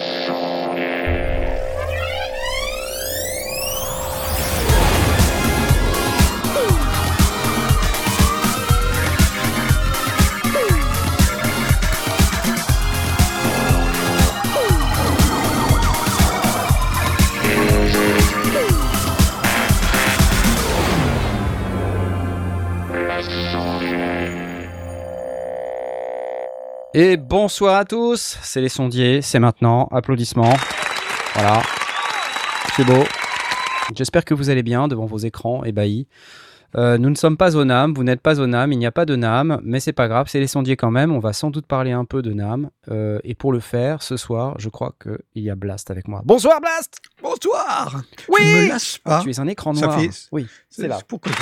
show. Et bonsoir à tous, c'est les sondiers, c'est maintenant, applaudissements. Voilà, c'est beau. J'espère que vous allez bien devant vos écrans ébahis. Euh, nous ne sommes pas au NAM, vous n'êtes pas au NAM, il n'y a pas de NAM, mais c'est pas grave, c'est les sondiers quand même. On va sans doute parler un peu de NAM. Euh, et pour le faire, ce soir, je crois qu'il y a Blast avec moi. Bonsoir Blast Bonsoir Oui Je ne me lasse pas. Tu es un écran Ça noir. fait- Oui, c'est là. Pourquoi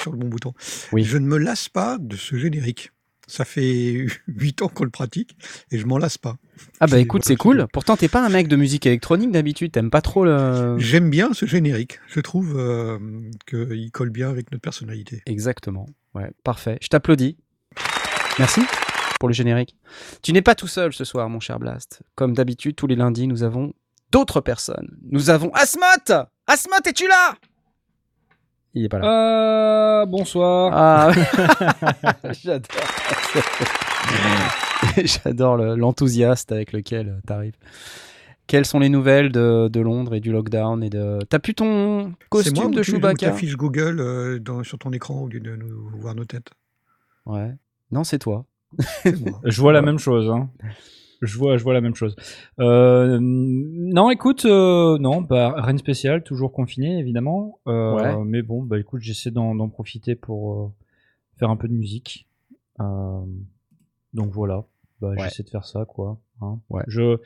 sur le bon bouton Oui. Je ne me lasse pas de ce générique. Ça fait 8 ans qu'on le pratique et je m'en lasse pas. Ah bah écoute, c'est cool. Pourtant, t'es pas un mec de musique électronique d'habitude, t'aimes pas trop le... J'aime bien ce générique. Je trouve euh, qu'il colle bien avec notre personnalité. Exactement. Ouais, parfait. Je t'applaudis. Merci pour le générique. Tu n'es pas tout seul ce soir, mon cher Blast. Comme d'habitude, tous les lundis, nous avons d'autres personnes. Nous avons Asmot Asmot, es-tu là? Il est pas là. Euh, bonsoir. Ah, j'adore. j'adore le- l'enthousiasme avec lequel tu arrives. Quelles sont les nouvelles de, de Londres et du lockdown et de... T'as plus ton costume moi de Chewbacca? T'affiches Google euh, dans- sur ton écran au lieu de nous voir nos têtes? Ouais. Non, c'est toi. C'est moi. Je vois la même chose. Hein. Je vois, je vois la même chose. Euh, non, écoute, euh, non, bah, rien de spécial, toujours confiné évidemment. Euh, Ouais. Mais bon, bah écoute, j'essaie d'en profiter pour euh, faire un peu de musique. Euh, donc voilà, bah, Ouais. j'essaie de faire ça, quoi. hein. Ouais. Je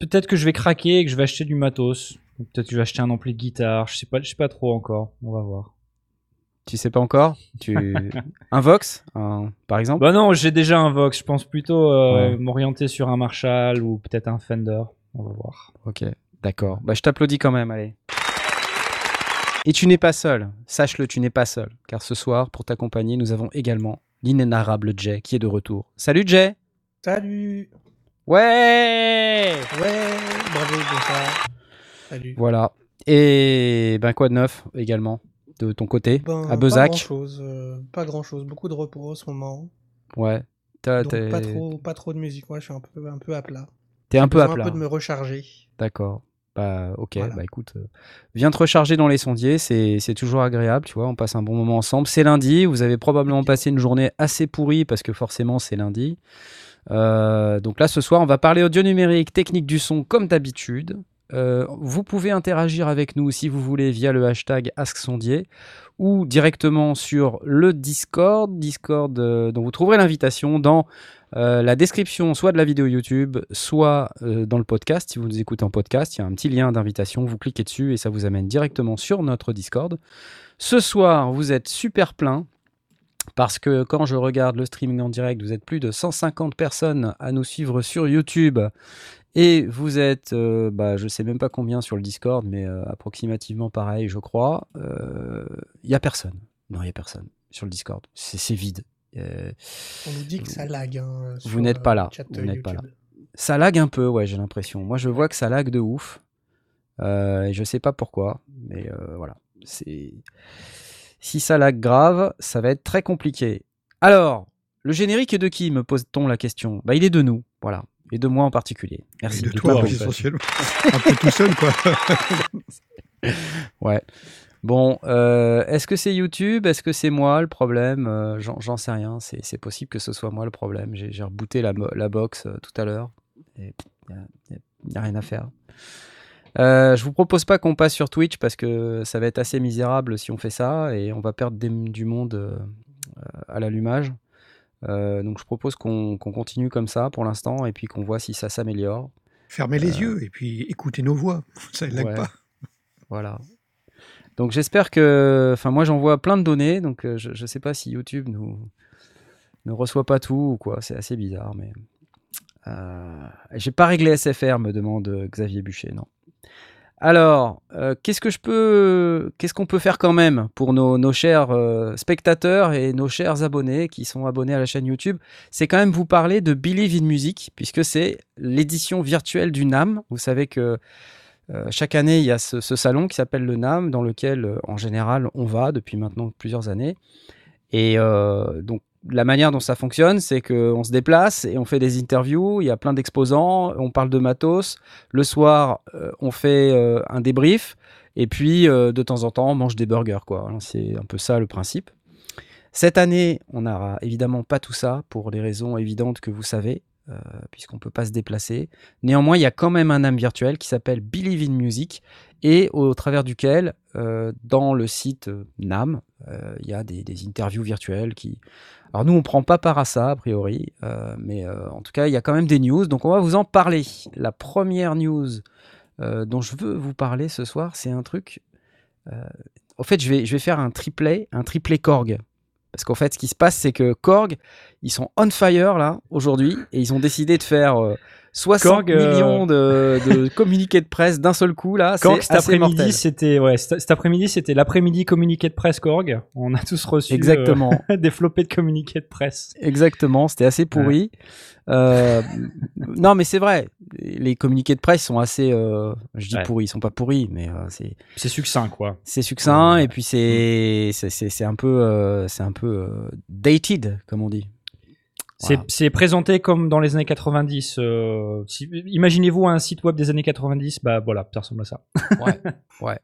peut-être que je vais craquer et que je vais acheter du matos. Peut-être que je vais acheter un ampli de guitare. Je sais pas, je sais pas trop encore. On va voir. Tu sais pas encore? Tu... Un Vox, un- par exemple? Bah non, j'ai déjà un Vox. Je pense plutôt euh, Ouais. m'orienter sur un Marshall ou peut-être un Fender. On va voir. Ok, d'accord. Bah, je t'applaudis quand même, allez. Et tu n'es pas seul. Sache-le, tu n'es pas seul. Car ce soir, pour t'accompagner, nous avons également l'inénarrable Jay qui est de retour. Salut Jay Salut Ouais Ouais, bravo, bonsoir. Salut. Voilà. Et ben quoi de neuf également? De ton côté Ben, À Bezac Pas grand chose, pas grand chose, beaucoup de repos en ce moment. Ouais. Donc pas trop, pas trop de musique. Moi, je suis un peu, un peu à plat. t'es un peu à plat. un peu de me recharger. D'accord. Bah ok, Voilà. bah écoute, euh, viens te recharger dans les sondiers, c'est c'est toujours agréable, tu vois, on passe un bon moment ensemble. C'est lundi, vous avez probablement passé une journée assez pourrie parce que forcément c'est lundi. Euh, donc là ce soir on va parler audio numérique, technique du son comme d'habitude. Euh, vous pouvez interagir avec nous si vous voulez via le hashtag AskSondier ou directement sur le Discord, Discord euh, dont vous trouverez l'invitation dans euh, la description soit de la vidéo YouTube, soit dans le podcast. Si vous nous écoutez en podcast, il y a un petit lien d'invitation. Vous cliquez dessus et ça vous amène directement sur notre Discord. Ce soir, vous êtes super plein parce que quand je regarde le streaming en direct, vous êtes plus de 150 personnes à nous suivre sur YouTube. Et vous êtes, euh, bah, je sais même pas combien sur le Discord, mais euh, approximativement pareil, je crois. Euh, Il y a personne. Non, il y a personne sur le Discord. C'est vide. Euh, On nous dit que ça lag. hein, Vous sur, n'êtes euh, pas là, vous euh, n'êtes pas YouTube. Ça lag un peu, ouais, j'ai l'impression. Moi, je vois que ça lag de ouf. Euh, et je sais pas pourquoi, mais euh, voilà. C'est si ça lag grave, ça va être très compliqué. Alors, le générique est de qui me pose-t-on la question? Bah, il est de nous, voilà, et de moi en particulier. Merci. Et de de toi, essentiellement. un peu tout seul, quoi. Ouais. Bon, euh, est-ce que c'est YouTube? Est-ce que c'est moi le problème? Euh, J'en sais rien. C'est possible que ce soit moi le problème. J'ai rebooté la, box euh, tout à l'heure. Il n'y a, rien à faire. Je vous propose pas qu'on passe sur Twitch parce que ça va être assez misérable si on fait ça et on va perdre des- du monde à l'allumage. Euh, donc je propose qu'on continue comme ça pour l'instant et puis qu'on voit si ça s'améliore. Fermez les yeux et puis écoutez nos voix. Ça ne Euh. Ouais. pas. Voilà. Donc j'espère que, enfin moi j'envoie plein de données, donc euh, je ne sais pas si YouTube nous ne reçoit pas tout ou quoi. C'est assez bizarre, mais euh, j'ai pas réglé SFR, me demande euh, Xavier Bûcher, non. Alors, euh, qu'est-ce que je peux, qu'est-ce qu'on peut faire quand même pour nos, chers euh, spectateurs et nos chers abonnés qui sont abonnés à la chaîne YouTube? C'est quand même vous parler de Believe in Music, puisque c'est l'édition virtuelle du NAM. Vous savez que euh, chaque année, il y a ce, ce salon qui s'appelle le NAM, dans lequel, en général, on va depuis maintenant plusieurs années. Et donc, la manière dont ça fonctionne, c'est qu'on se déplace et on fait des interviews. Il y a plein d'exposants, on parle de matos. Le soir, euh, on fait euh, un débrief. Et puis, euh, de temps en temps, on mange des burgers. quoi. C'est un peu ça le principe. Cette année, on n'aura évidemment pas tout ça pour les raisons évidentes que vous savez, puisqu'on ne peut pas se déplacer. Néanmoins, il y a quand même un âme virtuel qui s'appelle Believe in Music et au travers duquel, euh, dans le site euh, NAM, euh, il y a des, interviews virtuelles qui... Alors nous, on ne prend pas part à ça, a priori, mais en tout cas, il y a quand même des news, donc on va vous en parler. La première news dont je veux vous parler ce soir, c'est un truc... au fait, je vais, je vais faire un triplet, un triplet Korg. Parce qu'en fait, ce qui se passe, c'est que Korg, ils sont on fire là, aujourd'hui, et ils ont décidé de faire 60 Korg, euh, millions de, de communiqués de presse d'un seul coup là. Korg, cet après-midi, c'était ouais, cet après-midi, c'était l'après-midi communiqué de presse Korg. On a tous reçu euh, Exactement. des flopées de communiqués de presse. Exactement, c'était assez pourri. Euh, non, mais c'est vrai. Les communiqués de presse sont assez. euh, je dis Ouais. pourris, ils sont pas pourris, mais c'est C'est succinct, quoi. c'est succinct Ouais. et puis c'est c'est- c'est un peu c'est un peu dated comme on dit. C'est Voilà. c'est présenté comme dans les années 90. euh, si- Imaginez-vous un site web des années 90, bah voilà, ça ressemble à ça. Ouais, ouais.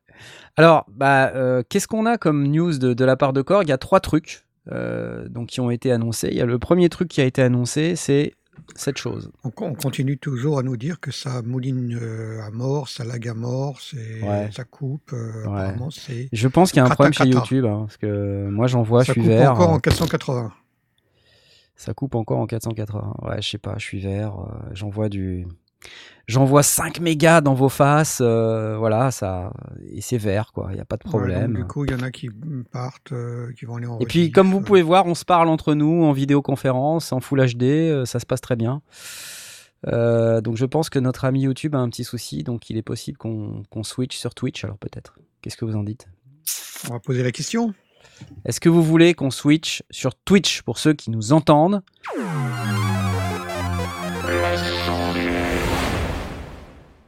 Alors, bah, euh, qu'est-ce qu'on a comme news de, de la part de Korg? Il y a trois trucs euh, donc, qui ont été annoncés. Il y a le premier truc qui a été annoncé, c'est cette chose. On, on continue toujours à nous dire que ça mouline euh, à mort, ça lag à mort, Ouais. ça coupe. euh, Ouais. Apparemment, c'est. Je pense qu'il y a un problème chez. YouTube, hein, parce que moi j'en vois, ça je suis coupe vert. encore euh, en 480. Ça coupe encore en 480. Ouais, je sais pas, je suis vert. euh, J'envoie du. J'envoie 5 mégas dans vos faces. euh, voilà, ça. Et c'est vert, quoi. Il n'y a pas de Ouais, problème. du coup, il y en a qui partent, euh, qui vont aller en Et puis, comme vous pouvez voir, on se parle entre nous en vidéoconférence, en Full HD, ça se passe très bien. Euh, donc, je pense que notre ami YouTube a un petit souci, donc il est possible qu'on qu'on switch sur Twitch, alors peut-être. Qu'est-ce que vous en dites? On va poser la question. Est-ce que vous voulez qu'on switch sur Twitch pour ceux qui nous entendent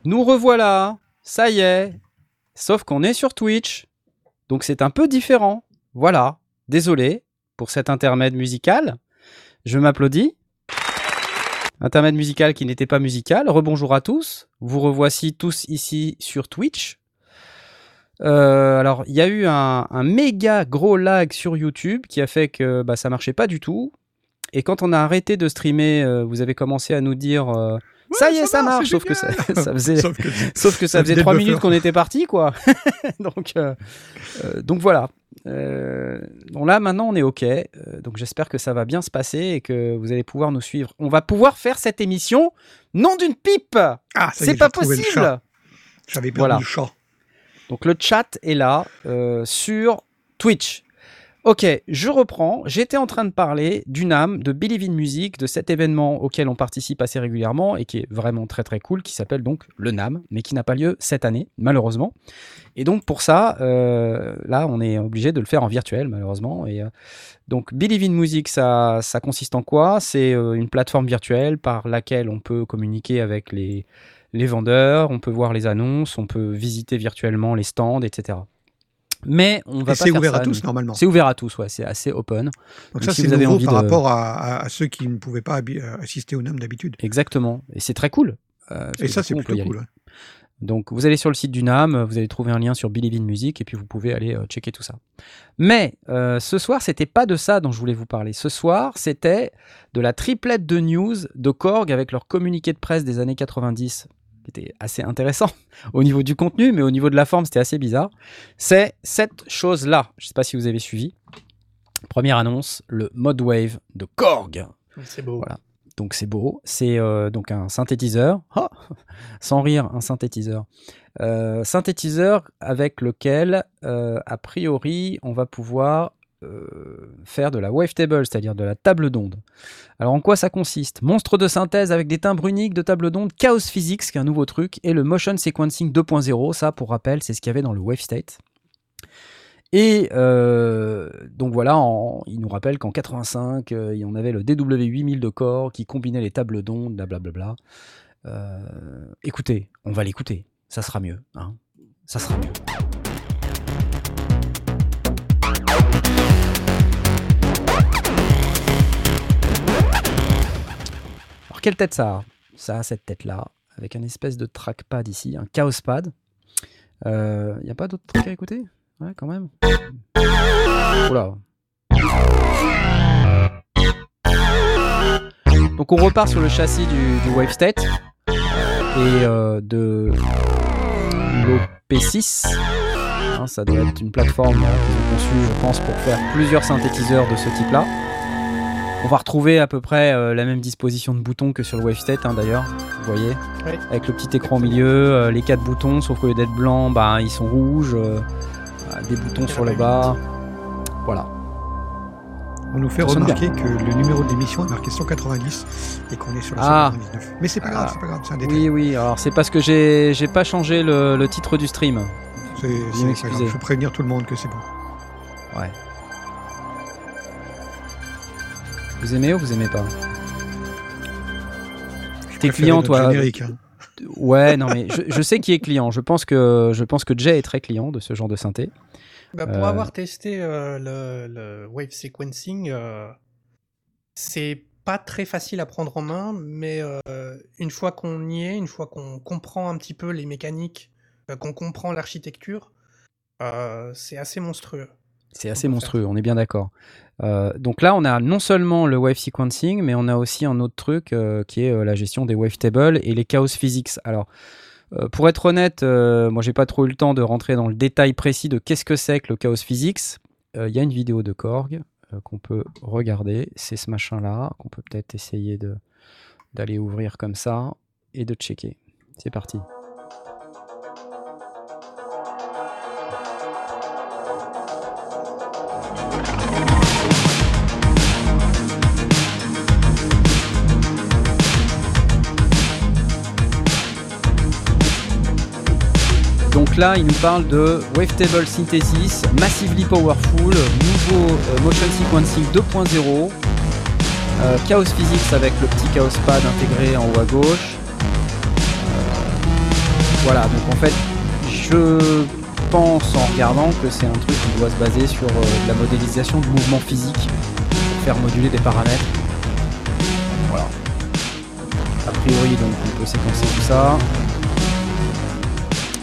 Nous revoilà, ça y est. Sauf qu'on est sur Twitch, donc c'est un peu différent. Voilà, désolé pour cet intermède musical. Je m'applaudis. Intermède musical qui n'était pas musical. Rebonjour à tous. Vous revoici tous ici sur Twitch. Euh, alors, il y a eu un, un méga gros lag sur YouTube qui a fait que bah, ça marchait pas du tout. Et quand on a arrêté de streamer, euh, vous avez commencé à nous dire euh, ça y est, ça, marche. Sauf que ça, ça faisait, Sauf que sauf que ça, ça faisait faisait trois minutes qu'on était parti, quoi. donc, donc voilà. Donc là, maintenant, on est OK. Donc j'espère que ça va bien se passer et que vous allez pouvoir nous suivre. On va pouvoir faire cette émission non d'une pipe. Ah, C'est pas possible. J'avais perdu Voilà. le chat. Donc le chat est là euh, sur Twitch. Ok, je reprends. J'étais en train de parler du NAM, de Believe in Music, de cet événement auquel on participe assez régulièrement et qui est vraiment très très cool, qui s'appelle donc le NAM, mais qui n'a pas lieu cette année, malheureusement. Et donc pour ça, euh, là, on est obligé de le faire en virtuel, malheureusement. Et euh, donc Believe in Music, ça, consiste en quoi? C'est une plateforme virtuelle par laquelle on peut communiquer avec les, les vendeurs, on peut voir les annonces, on peut visiter virtuellement les stands, etc. Mais on va c'est ouvert ça, à tous, nous. normalement. C'est ouvert à tous, ouais, c'est assez open. Donc Donc, ça, si c'est avez nouveau envie par de- rapport à, à- à ceux qui ne pouvaient pas euh, assister au NAM d'habitude. Exactement. Et c'est très cool. Euh, Et ça, c'est plutôt cool. hein. Donc vous allez sur le site du NAM, vous allez trouver un lien sur Believe in Music et puis vous pouvez aller euh, checker tout ça. Mais euh, ce soir, c'était pas de ça dont je voulais vous parler. Ce soir, c'était de la triplette de news de Korg avec leur communiqué de presse des années 90 qui était assez intéressant au niveau du contenu, mais au niveau de la forme, c'était assez bizarre. C'est cette chose-là. Je sais pas si vous avez suivi. Première annonce, le Mod Wave de Korg. C'est beau. Voilà. Donc c'est beau. C'est euh, donc un synthétiseur. Ah Sans rire, un synthétiseur. Euh, synthétiseur avec lequel, euh, a priori, on va pouvoir faire de la wavetable, c'est-à-dire de la table d'onde. Alors en quoi ça consiste? Monstre de synthèse avec des timbres uniques de table d'onde, Chaos Physics, qui est un nouveau truc, et le Motion Sequencing 2.0, ça pour rappel, c'est ce qu'il y avait dans le WaveState. Et euh, donc voilà, en- il nous rappelle qu'en 85, euh, on avait le DW8000 de corps qui combinait les tables d'ondes, blablabla. Euh, écoutez, on va l'écouter, ça sera mieux. hein. ça sera mieux. Quelle tête ça a Ça a cette tête-là, avec un espèce de trackpad ici, un chaos pad. Il n'y a pas d'autres trucs à écouter? Ouais, quand même. Oula. Donc on repart sur le châssis du, du WaveState euh, et euh, de l'OP6. Hein, ça doit être une plateforme euh, ont conçue, je pense, pour faire plusieurs synthétiseurs de ce type-là. On va retrouver à peu près euh, la même disposition de boutons que sur le WaveState, hein, d'ailleurs. Vous voyez, Oui. avec le petit écran au milieu, euh, les quatre boutons, sauf qu'au lieu d'être blancs, bah, ils sont rouges. euh, euh, des boutons sur le bas. Voilà. On nous fait remarquer que le numéro de l'émission est marqué 190 et qu'on est sur la Ah. 199. Mais c'est pas grave, Ah. c'est pas grave, c'est un détail. Oui, oui, alors c'est parce que j'ai j'ai pas changé le, le titre du stream. C'est- c'est pas grave. Je veux prévenir tout le monde que c'est bon. Ouais. Vous aimez ou vous aimez pas Je T'es client, toi Générique, hein. Ouais, non, mais je, je sais qui est client. Je pense que je pense que Jay est très client de ce genre de synthé. Bah, pour Euh. avoir testé euh, le, le wave sequencing, euh, c'est pas très facile à prendre en main, mais euh, une fois qu'on y est, une fois qu'on comprend un petit peu les mécaniques, euh, qu'on comprend l'architecture, euh, c'est assez monstrueux. C'est assez monstrueux, on est bien d'accord. Euh, donc là, on a non seulement le wave sequencing, mais on a aussi un autre truc euh, qui est euh, la gestion des wavetables et les chaos physics. Alors, pour être honnête, moi, j'ai pas trop eu le temps de rentrer dans le détail précis de qu'est-ce que c'est que le chaos physics. Il y a une vidéo de Korg qu'on peut regarder. C'est ce machin-là qu'on peut peut-être essayer d'aller ouvrir comme ça et de checker. C'est parti. Donc là, il nous parle de Wavetable Synthesis, Massively Powerful, nouveau euh, Motion Sequencing 2.0, euh, Chaos Physics avec le petit Chaos Pad intégré en haut à gauche. Euh, voilà, donc en fait, je pense en regardant que c'est un truc qui doit se baser sur la modélisation de mouvements physiques pour faire moduler des paramètres. Voilà. A priori, donc on peut séquencer tout ça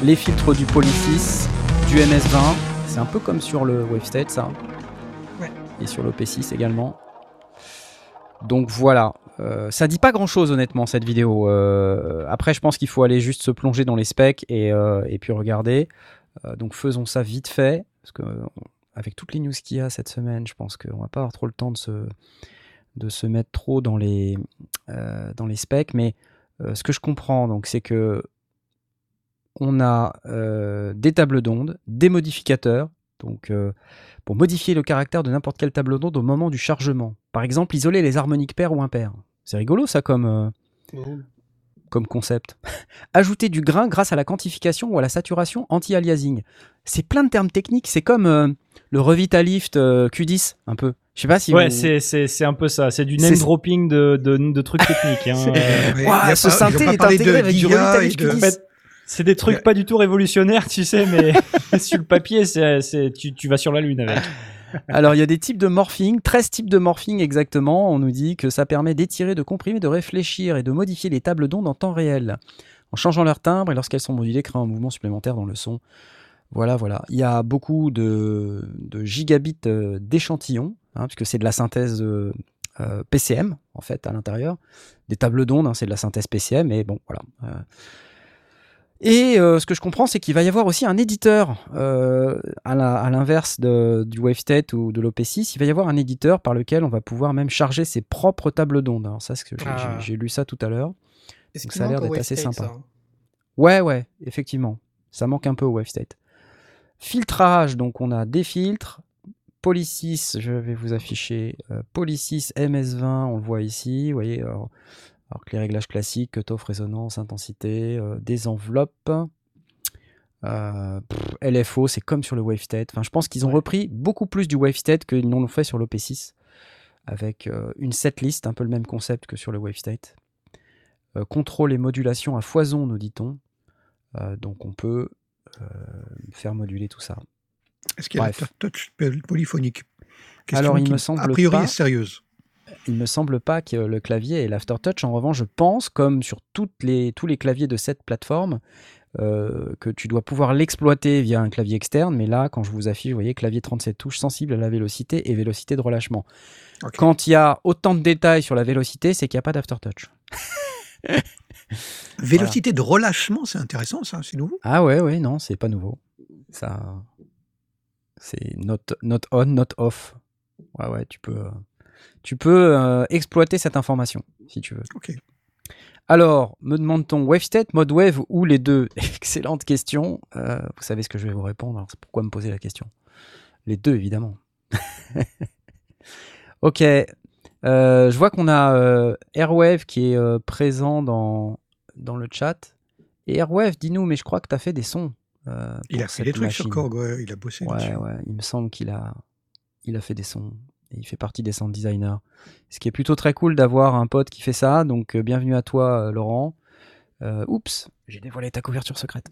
les filtres du Poly6, du MS20. C'est un peu comme sur le WaveState, ça. Ouais. Et sur l'OP6 également. Donc voilà. Euh, ça dit pas grand chose honnêtement cette vidéo. Euh, après, je pense qu'il faut aller juste se plonger dans les specs et, euh, et puis regarder. Euh, donc faisons ça vite fait. Parce que avec toutes les news qu'il y a cette semaine, je pense qu'on va pas avoir trop le temps de se, de se mettre trop dans les, dans les specs. Mais ce que je comprends, donc, c'est que on a euh, des tables d'ondes, des modificateurs, donc euh, pour modifier le caractère de n'importe quelle table d'onde au moment du chargement. Par exemple, isoler les harmoniques paires ou impaires. C'est rigolo ça comme, euh, comme concept. Ajouter du grain grâce à la quantification ou à la saturation anti-aliasing. C'est plein de termes techniques, c'est comme euh, le Revitalift euh, Q10 un peu. Je sais pas si Ouais, vous- c'est c'est c'est un peu ça. C'est du name dropping de de, de trucs techniques. Hein. Ouais, Ouah, il y a ce synthé est intégré avec du Revitalift et de- Q10. C'est des trucs pas du tout révolutionnaires, tu sais, mais sur le papier, c'est tu tu vas sur la lune avec. Alors, il y a des types de morphing, 13 types de morphing exactement. On nous dit que ça permet d'étirer, de comprimer, de réfléchir et de modifier les tables d'ondes en temps réel, en changeant leur timbre et lorsqu'elles sont modulées, créant un mouvement supplémentaire dans le son. Voilà, voilà. Il y a beaucoup de, de gigabits euh, d'échantillons, hein, puisque c'est de la synthèse euh, euh, PCM, en fait, à l'intérieur. Des tables d'ondes, hein, c'est de la synthèse PCM, mais bon, voilà. Euh, et euh, ce que je comprends, c'est qu'il va y avoir aussi un éditeur, euh, à l'inverse du WaveState ou de l'OP6, il va y avoir un éditeur par lequel on va pouvoir même charger ses propres tables d'ondes. Alors ça, j'ai- Ah. j'ai lu ça tout à l'heure. Donc ça a l'air d'être assez sympa. ça? Ouais, ouais, effectivement. Ça manque un peu au WaveState. Filtrage, donc on a des filtres, Polysys, je vais vous afficher euh, Polysys MS20, on le voit ici, vous voyez, alors, alors que les réglages classiques, cutoff, résonance, intensité, euh, des enveloppes. Euh, pff, LFO, c'est comme sur le WaveState. Enfin, je pense qu'ils ont repris beaucoup plus du WaveState qu'ils n'ont fait sur l'OP6, avec euh, une setlist, un peu le même concept que sur le WaveState. Contrôle et modulation à foison, nous dit-on. Donc on peut faire moduler tout ça. Est-ce qu'il y a la touch polyphonique? Question Alors, il qui, me semble A priori, pas. est sérieuse. Il me semble pas que le clavier ait l'aftertouch. En revanche, je pense, comme sur toutes les, tous les claviers de cette plateforme, euh, que tu dois pouvoir l'exploiter via un clavier externe. Mais là, quand je vous affiche, vous voyez clavier 37 touches sensible à la vélocité et vélocité de relâchement. Quand il y a autant de détails sur la vélocité, c'est qu'il n'y a pas d'aftertouch. Vélocité de relâchement, c'est intéressant, ça, c'est nouveau? Ah ouais, ouais, non, c'est pas nouveau. Ça, c'est not, not on, not off. Ouais, ouais, tu peux, euh, tu peux euh, exploiter cette information si tu veux. Ok. Alors, me demande-t-on WaveState, mode Wave ou les deux Excellente question. Euh, vous savez ce que je vais vous répondre, alors c'est pourquoi me poser la question Les deux, évidemment. ok. Euh, je vois qu'on a Airwave qui est présent dans, dans le chat. Et Airwave, dis-nous, mais je crois que tu as fait des sons. Il a fait des trucs sur. Korg, ouais, il a bossé Ouais, dessus. ouais, il me semble qu'il a, il a fait des sons. Il fait partie des sound designers. Ce qui est plutôt très cool d'avoir un pote qui fait ça. Donc, euh, bienvenue à toi, euh, Laurent. Euh, oups, j'ai dévoilé ta couverture secrète.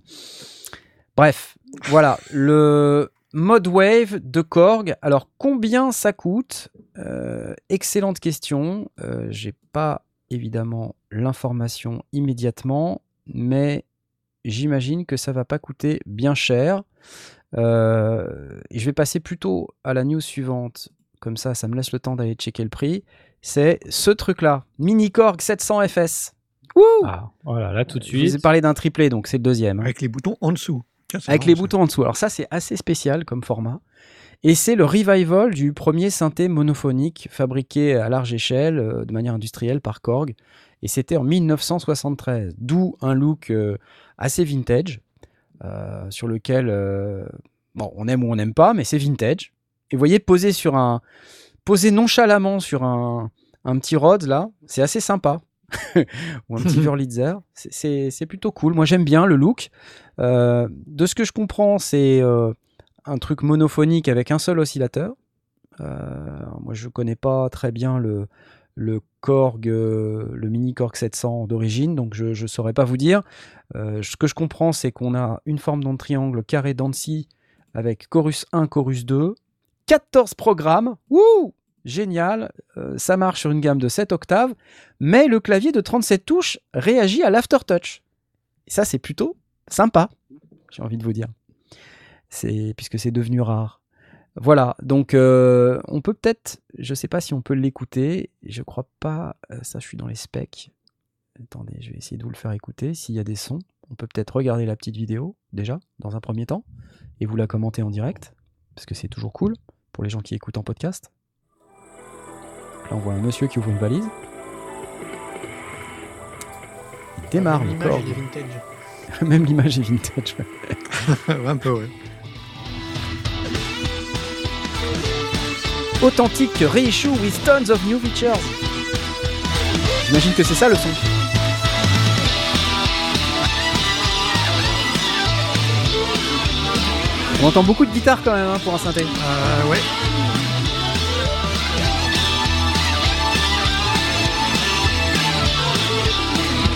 Bref, voilà. Le mode wave de Korg. Alors, combien ça coûte? Excellente question. J'ai pas évidemment l'information immédiatement, mais j'imagine que ça va pas coûter bien cher. Et je vais passer plutôt à la news suivante. Comme ça, ça me laisse le temps d'aller checker le prix. C'est ce truc-là, Mini Korg 700 FS. Wouh Ah, voilà, là tout de Je vous ai suite. parlé d'un triplé, donc c'est le deuxième. Avec les boutons en dessous. Tiens, Avec marrant, les ça. boutons en dessous. Alors ça, c'est assez spécial comme format. Et c'est le revival du premier synthé monophonique fabriqué à large échelle, euh, de manière industrielle par Korg. Et c'était en 1973. D'où un look euh, assez vintage, euh, sur lequel, euh, bon, on aime ou on n'aime pas, mais c'est vintage. Et vous voyez, posé sur un, posé nonchalamment sur un, un petit Rhodes là, c'est assez sympa. ou un petit Wurlitzer, c'est- plutôt cool. Moi, j'aime bien le look. Euh, de ce que je comprends, c'est euh, un truc monophonique avec un seul oscillateur. Euh, moi, je connais pas très bien le, le Korg, le mini Korg 700 d'origine, donc je ne saurais pas vous dire. Ce que je comprends, c'est qu'on a une forme d'onde triangle carré d'Annecy avec chorus 1, chorus 2, 14 programmes. Génial, Euh, ça marche sur une gamme de 7 octaves, mais le clavier de 37 touches réagit à l'aftertouch. Et ça, c'est plutôt sympa, j'ai envie de vous dire. Puisque c'est devenu rare. Voilà, donc euh, on peut peut-être, je sais pas si on peut l'écouter, je crois pas, euh, ça je suis dans les specs. Attendez, je vais essayer de vous le faire écouter. S'il y a des sons, on peut peut-être regarder la petite vidéo déjà, dans un premier temps, et vous la commenter en direct, parce que c'est toujours cool pour les gens qui écoutent en podcast. Là, on voit un monsieur qui ouvre une valise. Il démarre le corps. est vintage. Même l'image est vintage. un peu, ouais. Authentique reissue with tons of new features. J'imagine que c'est ça le son. On entend beaucoup de guitare quand même hein, pour un synthé. Euh, ouais.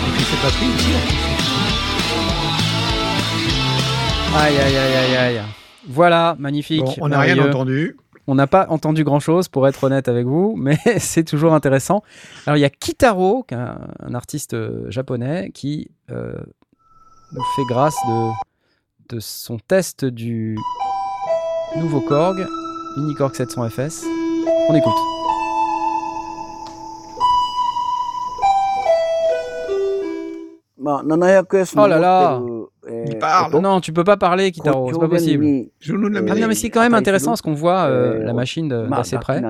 Et puis cette batterie aussi. Aïe aïe aïe aïe aïe. Voilà, magnifique. Bon, on n'a rien entendu. On n'a pas entendu grand chose pour être honnête avec vous, mais c'est toujours intéressant. Alors il y a Kitaro, un artiste euh, japonais, qui euh, nous fait grâce de, de son test du nouveau Korg, Mini Korg 700 FS. On écoute. Oh là là Il parle. Non, tu peux pas parler, Kitaro, c'est pas possible. Ah non, mais c'est quand même intéressant parce qu'on voit euh, la machine de- d'assez près.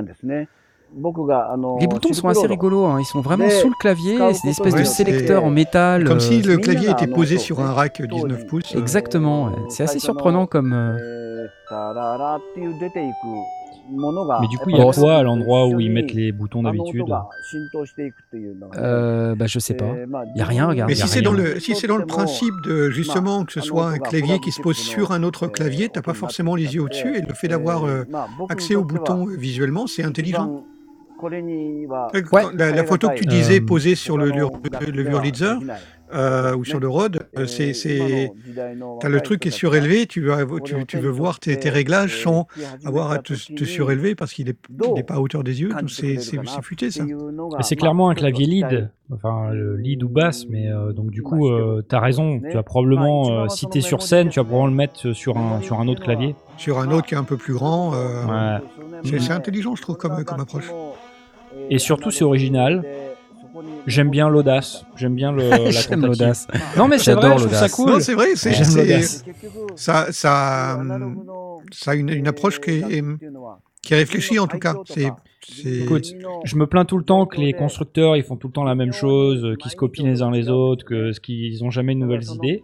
Les boutons sont assez rigolos, hein. ils sont vraiment sous le clavier, c'est des espèces de sélecteurs c'est- en métal. Comme euh, si le clavier était là, posé sur un rack non, 19 pouces. euh, Exactement, ouais. c'est assez surprenant comme. euh, Mais du coup, il y a quoi à l'endroit où ils mettent les boutons d'habitude Euh, bah, je sais pas. Il y a rien, regarde. Mais si c'est dans le si c'est dans le principe de justement que ce soit un clavier qui se pose sur un autre clavier, t'as pas forcément les yeux au-dessus et le fait d'avoir euh, accès aux boutons euh, visuellement, c'est intelligent. Euh, La, la photo que tu disais Euh, posée sur le, le, le Wurlitzer euh, ou sur le Rode, euh, c'est c'est t'as le truc qui est surélevé, tu veux tu, tu veux voir tes, tes réglages sans avoir à te, te surélever parce qu'il est, il est pas à hauteur des yeux, donc c'est c'est- c'est futé ça. Mais c'est clairement un clavier lead, enfin le lead ou basse, mais euh, donc du coup, euh, t'as raison. Tu vas probablement, euh, si t'es sur scène, tu vas probablement le mettre sur un sur un autre clavier. Sur un autre qui est un peu plus grand, euh, Ouais. c'est c'est intelligent je trouve comme, comme approche. Et surtout, c'est original. J'aime bien l'audace. J'aime bien le, la J'aime l'audace. Non mais c'est J'adore vrai, je trouve ça cool. Non, c'est vrai, c'est J'aime c'est- l'audace. ça, ça, ça a une, une approche qui est, qui est réfléchie en tout cas. C'est, c'est- Écoute, Je me plains tout le temps que les constructeurs ils font tout le temps la même chose, qu'ils se copient les uns les autres, que ce qu'ils ont jamais de nouvelles idées.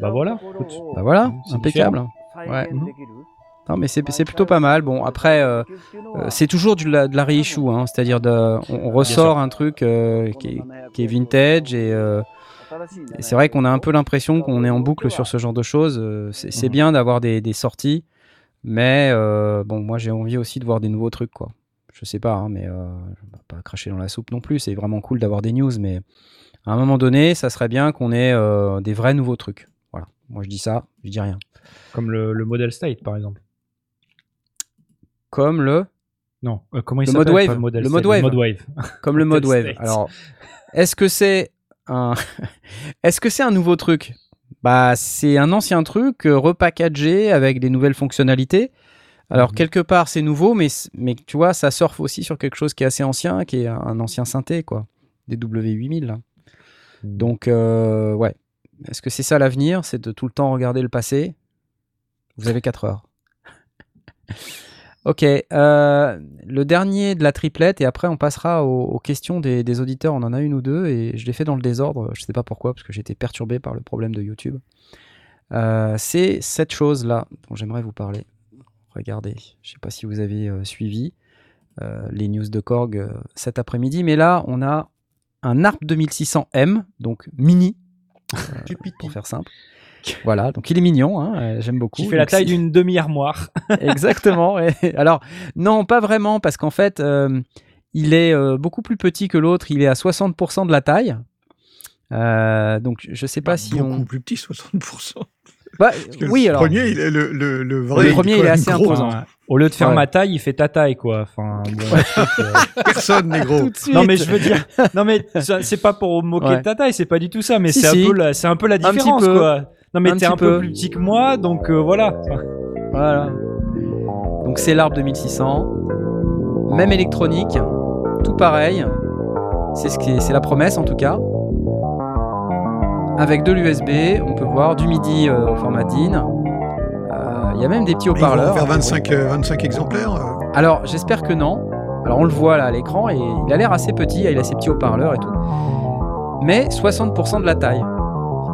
Bah voilà, écoute. Bah voilà, C'est impeccable. Ouais. Non, mais c'est plutôt pas mal. Bon, après, euh, euh, c'est toujours du, de la reissue, hein, c'est-à-dire on, on ressort un truc euh, qui, est, qui est vintage et, euh, et c'est vrai qu'on a un peu l'impression qu'on est en boucle sur ce genre de choses. C'est Mhm. bien d'avoir des, des sorties, mais euh, bon, moi j'ai envie aussi de voir des nouveaux trucs, quoi. Je sais pas, hein, mais euh, je vais pas cracher dans la soupe non plus. C'est vraiment cool d'avoir des news, mais à un moment donné, ça serait bien qu'on ait euh, des vrais nouveaux trucs. Voilà. Moi je dis ça, je dis rien. Comme le, le model state par exemple. Comme le Non, euh, comment il Le s'appelle Le mode wave. comme le mode wave. Alors, est-ce que c'est un est-ce que c'est un nouveau truc? Bah, c'est un ancien truc euh, repackagé avec des nouvelles fonctionnalités. Alors Mhm. quelque part c'est nouveau, mais mais tu vois, ça surfe aussi sur quelque chose qui est assez ancien, qui est un ancien synthé quoi, des W8000 là. Donc euh, ouais, est-ce que c'est ça l'avenir? C'est de tout le temps regarder le passé? Vous avez 4 heures. Ok, euh, le dernier de la triplette, et après on passera aux, aux questions des, des auditeurs. On en a une ou deux, et je les fais dans le désordre. Je sais pas pourquoi, parce que j'ai été perturbé par le problème de YouTube. Euh, c'est cette chose-là dont j'aimerais vous parler. Regardez, je sais pas si vous avez euh, suivi les news de Korg cet après-midi, mais là on a un ARP 2600M, donc mini, pour faire simple. Voilà, donc il est mignon, hein, euh, j'aime beaucoup. Qui fait la taille d'une demi-armoire. Exactement. ouais. Alors, non, pas vraiment, parce qu'en fait, euh, il est euh, beaucoup plus petit que l'autre. Il est à 60% de la taille. Euh, donc, je sais pas si beaucoup on. plus petit, 60%. Bah, oui, le alors. premier, il est le, le, le vrai. Le premier, il est assez gros. imposant. Enfin, au lieu de faire Ouais. ma taille, il fait ta taille, quoi. Enfin, bon, euh, Personne n'est gros. Tout de suite. Non mais je veux dire, non mais c'est pas pour moquer Ouais. de ta taille, c'est pas du tout ça, mais Si, c'est si. un peu la, c'est un peu la petit différence peu. quoi. Non mais Un t'es un peu peu. plus petit que moi, donc euh, voilà. Voilà. Donc, c'est l'arbre 2600. Même électronique. Tout pareil. C'est ce qui est- c'est la promesse, en tout cas. Avec de l'USB, on peut voir du MIDI euh, au format DIN. Euh, Il y a même des petits haut-parleurs. faire 25, euh, 25 exemplaires. Alors, j'espère que non. Alors, on le voit là à l'écran et il a l'air assez petit, il a ses petits haut-parleurs et tout. Mais 60% de la taille.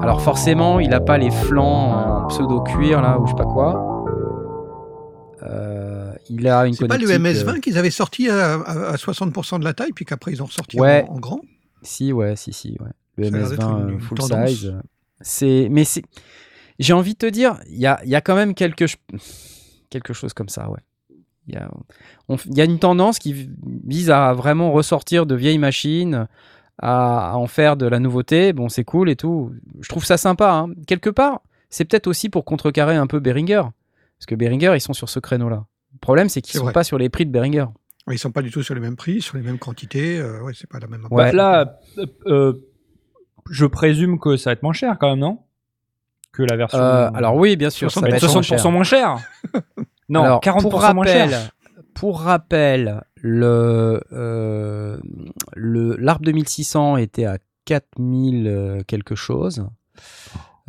Alors, forcément, il n'a pas les flancs en pseudo-cuir là ou je sais pas quoi. Euh, il a une C'est pas le connectique, euh, MS20 qu'ils avaient sorti à, à- à 60% de la taille, puis qu'après ils ont ressorti Ouais. en, en grand? Si, ouais, si, si, ouais. Le Ça a l'air d'être MS20 une- euh, full tendance. size. C'est, mais c'est, j'ai envie de te dire, il y a, y a quand même quelque, ch- quelque chose comme ça, ouais. Il y a, on f- il y a une tendance qui vise à vraiment ressortir de vieilles machines, à, à en faire de la nouveauté. Bon, c'est cool et tout. Je trouve ça sympa. hein. Quelque part, c'est peut-être aussi pour contrecarrer un peu Behringer. Parce que Behringer, ils sont sur ce créneau-là. Le problème, c'est qu'ils C'est sont vrai. pas sur les prix de Behringer. Ils sont pas du tout sur les mêmes prix, sur les mêmes quantités. euh, ouais, c'est pas la même. Ouais. Bah, là, euh, euh, je présume que ça va être moins cher quand même, non? Que la version. Euh, alors oui, bien sûr, ça va être moins 60% cher. moins cher. Non, Alors, 40% pour moins cher. Pour rappel, le euh, le l'arbre 2600 était à 4000 euh, quelque chose.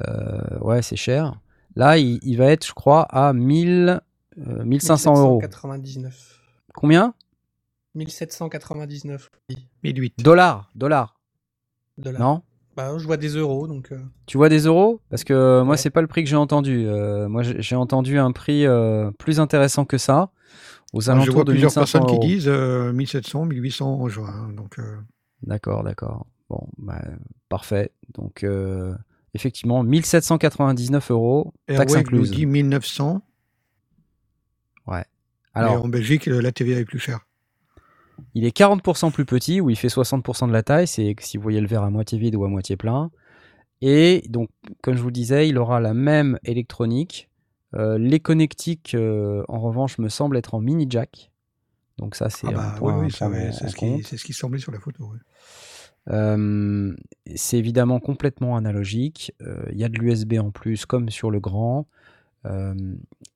Euh, ouais, c'est cher. Là, il, il va être, je crois, à 1000 euh, 1500 euros. 1799. Combien? 1799 oui, 1008. Dollars, dollars. dollars. Non? Bah, je vois des euros, donc. Tu vois des euros? Parce que moi, c'est pas le prix que j'ai entendu. moi, j'ai entendu un prix plus intéressant que ça, aux alentours je vois de plusieurs personnes qui disent 1700, 1800 en juin. Donc. D'accord, d'accord. Bon, bah, parfait. Donc, effectivement, 1799 euros, taxe incluse. nous dit 1900. Ouais. Alors, en Belgique, la TVA est plus chère. Il est 40% plus petit, où il fait 60% de la taille. C'est si vous voyez le verre à moitié vide ou à moitié plein. Et donc, comme je vous le disais, il aura la même électronique. Euh, les connectiques, euh, en revanche, me semblent être en mini jack. Donc ça, c'est ah bah, c'est ce, qui semblait sur la photo. Euh, c'est évidemment complètement analogique. Il y a de l'USB en plus, comme sur le grand.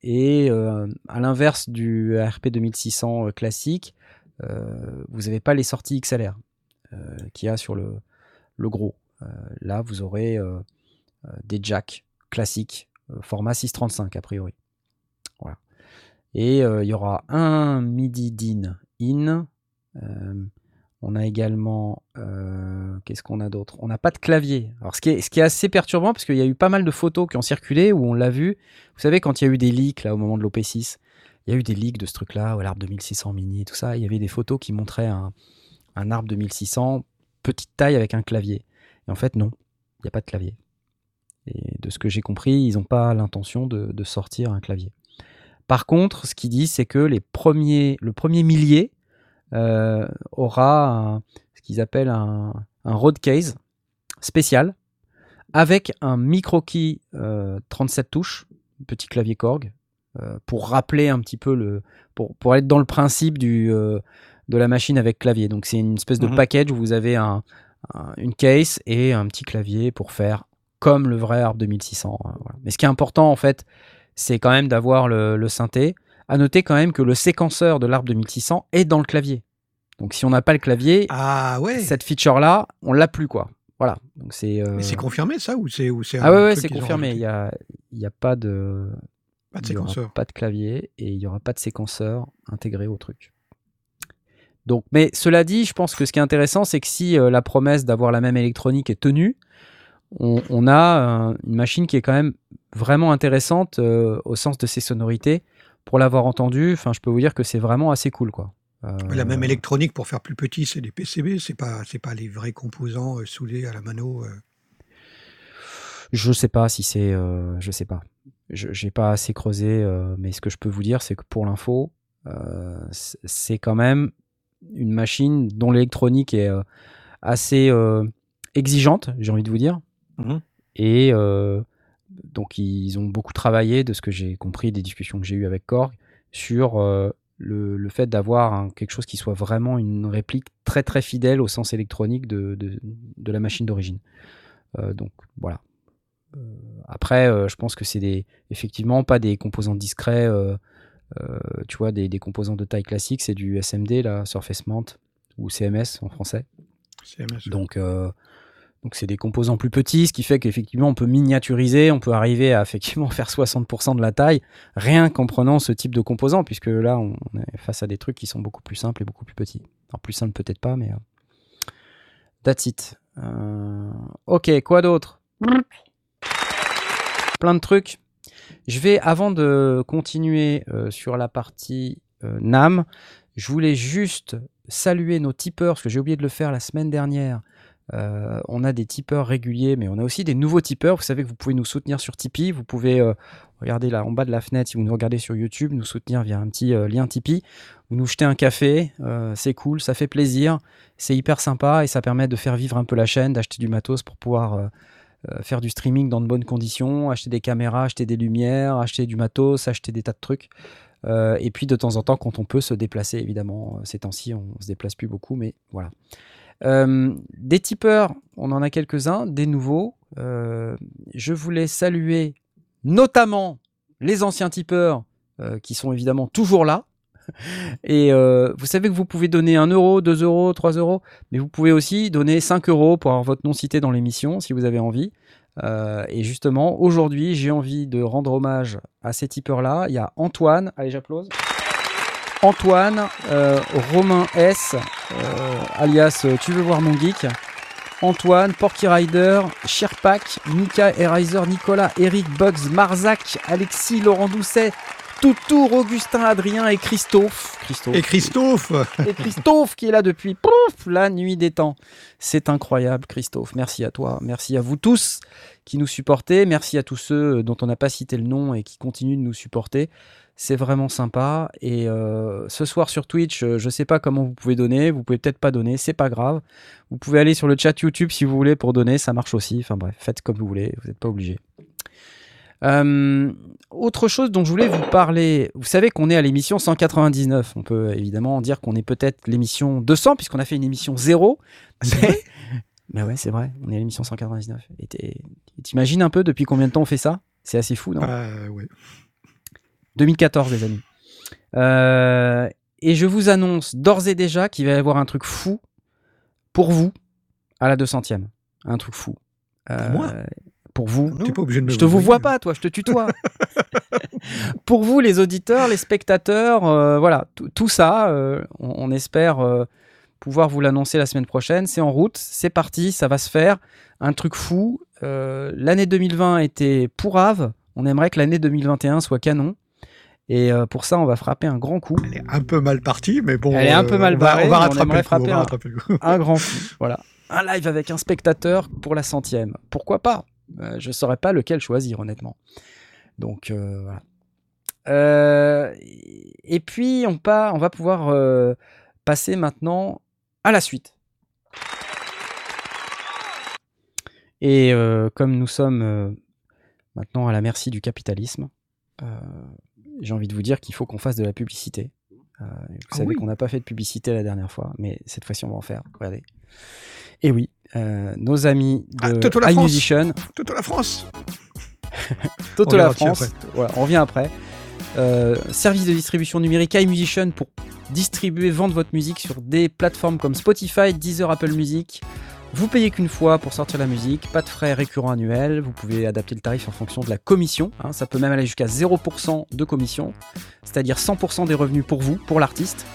et à l'inverse du ARP 2600 classique, vous n'avez pas les sorties XLR qu'il y a sur le, le gros. Là, vous aurez des jacks classiques, format 635 a priori. Voilà. Et il y aura un MIDI DIN in. on a également. Qu'est-ce qu'on a d'autre? On n'a pas de clavier. Alors, ce qui, est, ce qui est assez perturbant, parce qu'il y a eu pas mal de photos qui ont circulé où on l'a vu. Vous savez, quand il y a eu des leaks là, au moment de l'OP6, il y a eu des leaks de ce truc-là, l'arbre 2600 mini et tout ça. Il y avait des photos qui montraient un, un arbre 2600, petite taille avec un clavier. Et en fait, non, il n'y a pas de clavier. Et de ce que j'ai compris, ils n'ont pas l'intention de, sortir un clavier. Par contre, ce qu'ils disent, c'est que les premiers, le premier millier euh, aura ce qu'ils appellent un, un, road case spécial avec un micro key 37 euh, touches, petit clavier Korg, euh, pour rappeler un petit peu le. pour, pour être dans le principe du, de la machine avec clavier. Donc c'est une espèce de mhm. package où vous avez un, une case et un petit clavier pour faire comme le vrai ARP 2600. Euh, Mais ce qui est important en fait, c'est quand même d'avoir le, le, synthé. À noter quand même que le séquenceur de l'ARP 2600 est dans le clavier. Donc si on n'a pas le clavier, ah ouais. cette feature là, on l'a plus quoi. Voilà. Donc c'est. Mais c'est confirmé ça ou c'est Ah ouais, ouais c'est confirmé. Il y a, y a pas de pas de séquenceur. Pas de clavier et il n'y aura pas de séquenceur intégré au truc. Donc, mais cela dit, je pense que ce qui est intéressant, c'est que si euh, la promesse d'avoir la même électronique est tenue, on, a euh, une machine qui est quand même vraiment intéressante euh, au sens de ses sonorités. Pour l'avoir entendu, enfin, je peux vous dire que c'est vraiment assez cool, quoi. La même électronique pour faire plus petit, c'est des PCB, c'est pas, c'est pas les vrais composants soudés à la mano. Je sais pas si c'est, je sais pas je n'ai pas assez creusé, euh, mais ce que je peux vous dire, c'est que pour l'info, euh, c'est quand même une machine dont l'électronique est euh, assez exigeante, j'ai envie de vous dire. Mmh Et donc, ils ont beaucoup travaillé, de ce que j'ai compris des discussions que j'ai eues avec Korg, sur le, le, fait d'avoir quelque chose qui soit vraiment une réplique très très fidèle au sens électronique de, de, de la machine d'origine. donc voilà, euh, après, euh, je pense que c'est des, effectivement pas des composants discrets, euh, tu vois, des, composants de taille classique, c'est du SMD, là, Surface Mount, ou CMS en français. CMS. Donc, donc c'est des composants plus petits, ce qui fait qu'effectivement on peut miniaturiser, on peut arriver à effectivement faire 60% de la taille, rien qu'en prenant ce type de composants, puisque là on est face à des trucs qui sont beaucoup plus simples et beaucoup plus petits. Alors plus simple peut-être pas, mais that's it. ok, quoi d'autre? Plein de trucs. Je vais, avant de continuer euh, sur la partie euh, NAM, je voulais juste saluer nos tipeurs, parce que j'ai oublié de le faire la semaine dernière. Euh, on a des tipeurs réguliers, mais on a aussi des nouveaux tipeurs. Vous savez que vous pouvez nous soutenir sur Tipeee. Vous pouvez regarder là en bas de la fenêtre, si vous nous regardez sur YouTube, nous soutenir via un petit lien Tipeee. Vous nous jetez un café, c'est cool, ça fait plaisir, c'est hyper sympa et ça permet de faire vivre un peu la chaîne, d'acheter du matos pour pouvoir euh, faire du streaming dans de bonnes conditions, acheter des caméras, acheter des lumières, acheter du matos, acheter des tas de trucs. Euh, et puis de temps en temps, quand on peut se déplacer, évidemment, ces temps-ci, on se déplace plus beaucoup, mais voilà. Euh, des tipeurs, on en a quelques-uns, des nouveaux. je voulais saluer notamment les anciens tipeurs qui sont évidemment toujours là. Et euh, vous savez que vous pouvez donner 1 euro, 2 euros, 3 euros, mais vous pouvez aussi donner 5 euros pour avoir votre nom cité dans l'émission si vous avez envie. Euh, et justement, aujourd'hui, j'ai envie de rendre hommage à ces tipeurs-là. Il y a Antoine, allez, j'applause. Antoine, euh, Romain S, alias Tu veux voir mon geek. Antoine, Porky Rider, Sherpak, Mika, Erizer, Nicolas, Eric, Bugs, Marzac, Alexis, Laurent Doucet, Toutour, Augustin, Adrien et Christophe. Et Christophe Et Christophe qui est là depuis pouf, la nuit des temps. C'est incroyable, Christophe. Merci à toi. Merci à vous tous qui nous supportez. Merci à tous ceux dont on n'a pas cité le nom et qui continuent de nous supporter. C'est vraiment sympa. Et euh, ce soir sur Twitch, euh, je ne sais pas comment vous pouvez donner. Vous pouvez peut-être pas donner, c'est pas grave. Vous pouvez aller sur le chat YouTube si vous voulez pour donner, ça marche aussi. Enfin bref, faites comme vous voulez, vous n'êtes pas obligé. Euh, autre chose dont je voulais vous parler, vous savez qu'on est à l'émission 199. On peut évidemment dire qu'on est peut-être l'émission 200 puisqu'on a fait une émission 0. Mais, mais ouais, c'est vrai, on est à l'émission 199. Et t'imagines un peu depuis combien de temps on fait ça? C'est assez fou, non? Euh, ouais. 2014, les amis. Euh, et je vous annonce d'ores et déjà qu'il va y avoir un truc fou pour vous à la 200e. Un truc fou. Euh, moi? pour vous. Pas obligé de je te vous vois pas, toi, je te tutoie. pour vous, les auditeurs, les spectateurs, euh, voilà, tout ça, euh, on, espère pouvoir vous l'annoncer la semaine prochaine. C'est en route, c'est parti, ça va se faire. Un truc fou. l'année 2020 était pourrave. On aimerait que l'année 2021 soit canon. Et pour ça, on va frapper un grand coup. Elle est un peu mal partie, mais bon. Elle est un peu mal barrée. On va, rattraper, frapper un, un, grand coup. Voilà. Un live avec un spectateur pour la centième. Pourquoi pas? Euh, je ne saurais pas lequel choisir, honnêtement. Donc euh, voilà. Euh, et puis on, on va pouvoir passer maintenant à la suite. Et comme nous sommes maintenant à la merci du capitalisme, j'ai envie de vous dire qu'il faut qu'on fasse de la publicité. vous ah savez qu'on n'a pas fait de publicité la dernière fois, mais cette fois-ci on va en faire. Regardez. Et oui, euh, nos amis de ah, Toto la iMusician. Toto la France Toto la France. Voilà, on revient après. Euh, service de distribution numérique iMusician pour distribuer, vendre votre musique sur des plateformes comme Spotify, Deezer, Apple Music. Vous payez qu'une fois pour sortir la musique, pas de frais récurrents annuels, vous pouvez adapter le tarif en fonction de la commission, hein. ça peut même aller jusqu'à 0% de commission, c'est-à-dire 100% des revenus pour vous, pour l'artiste.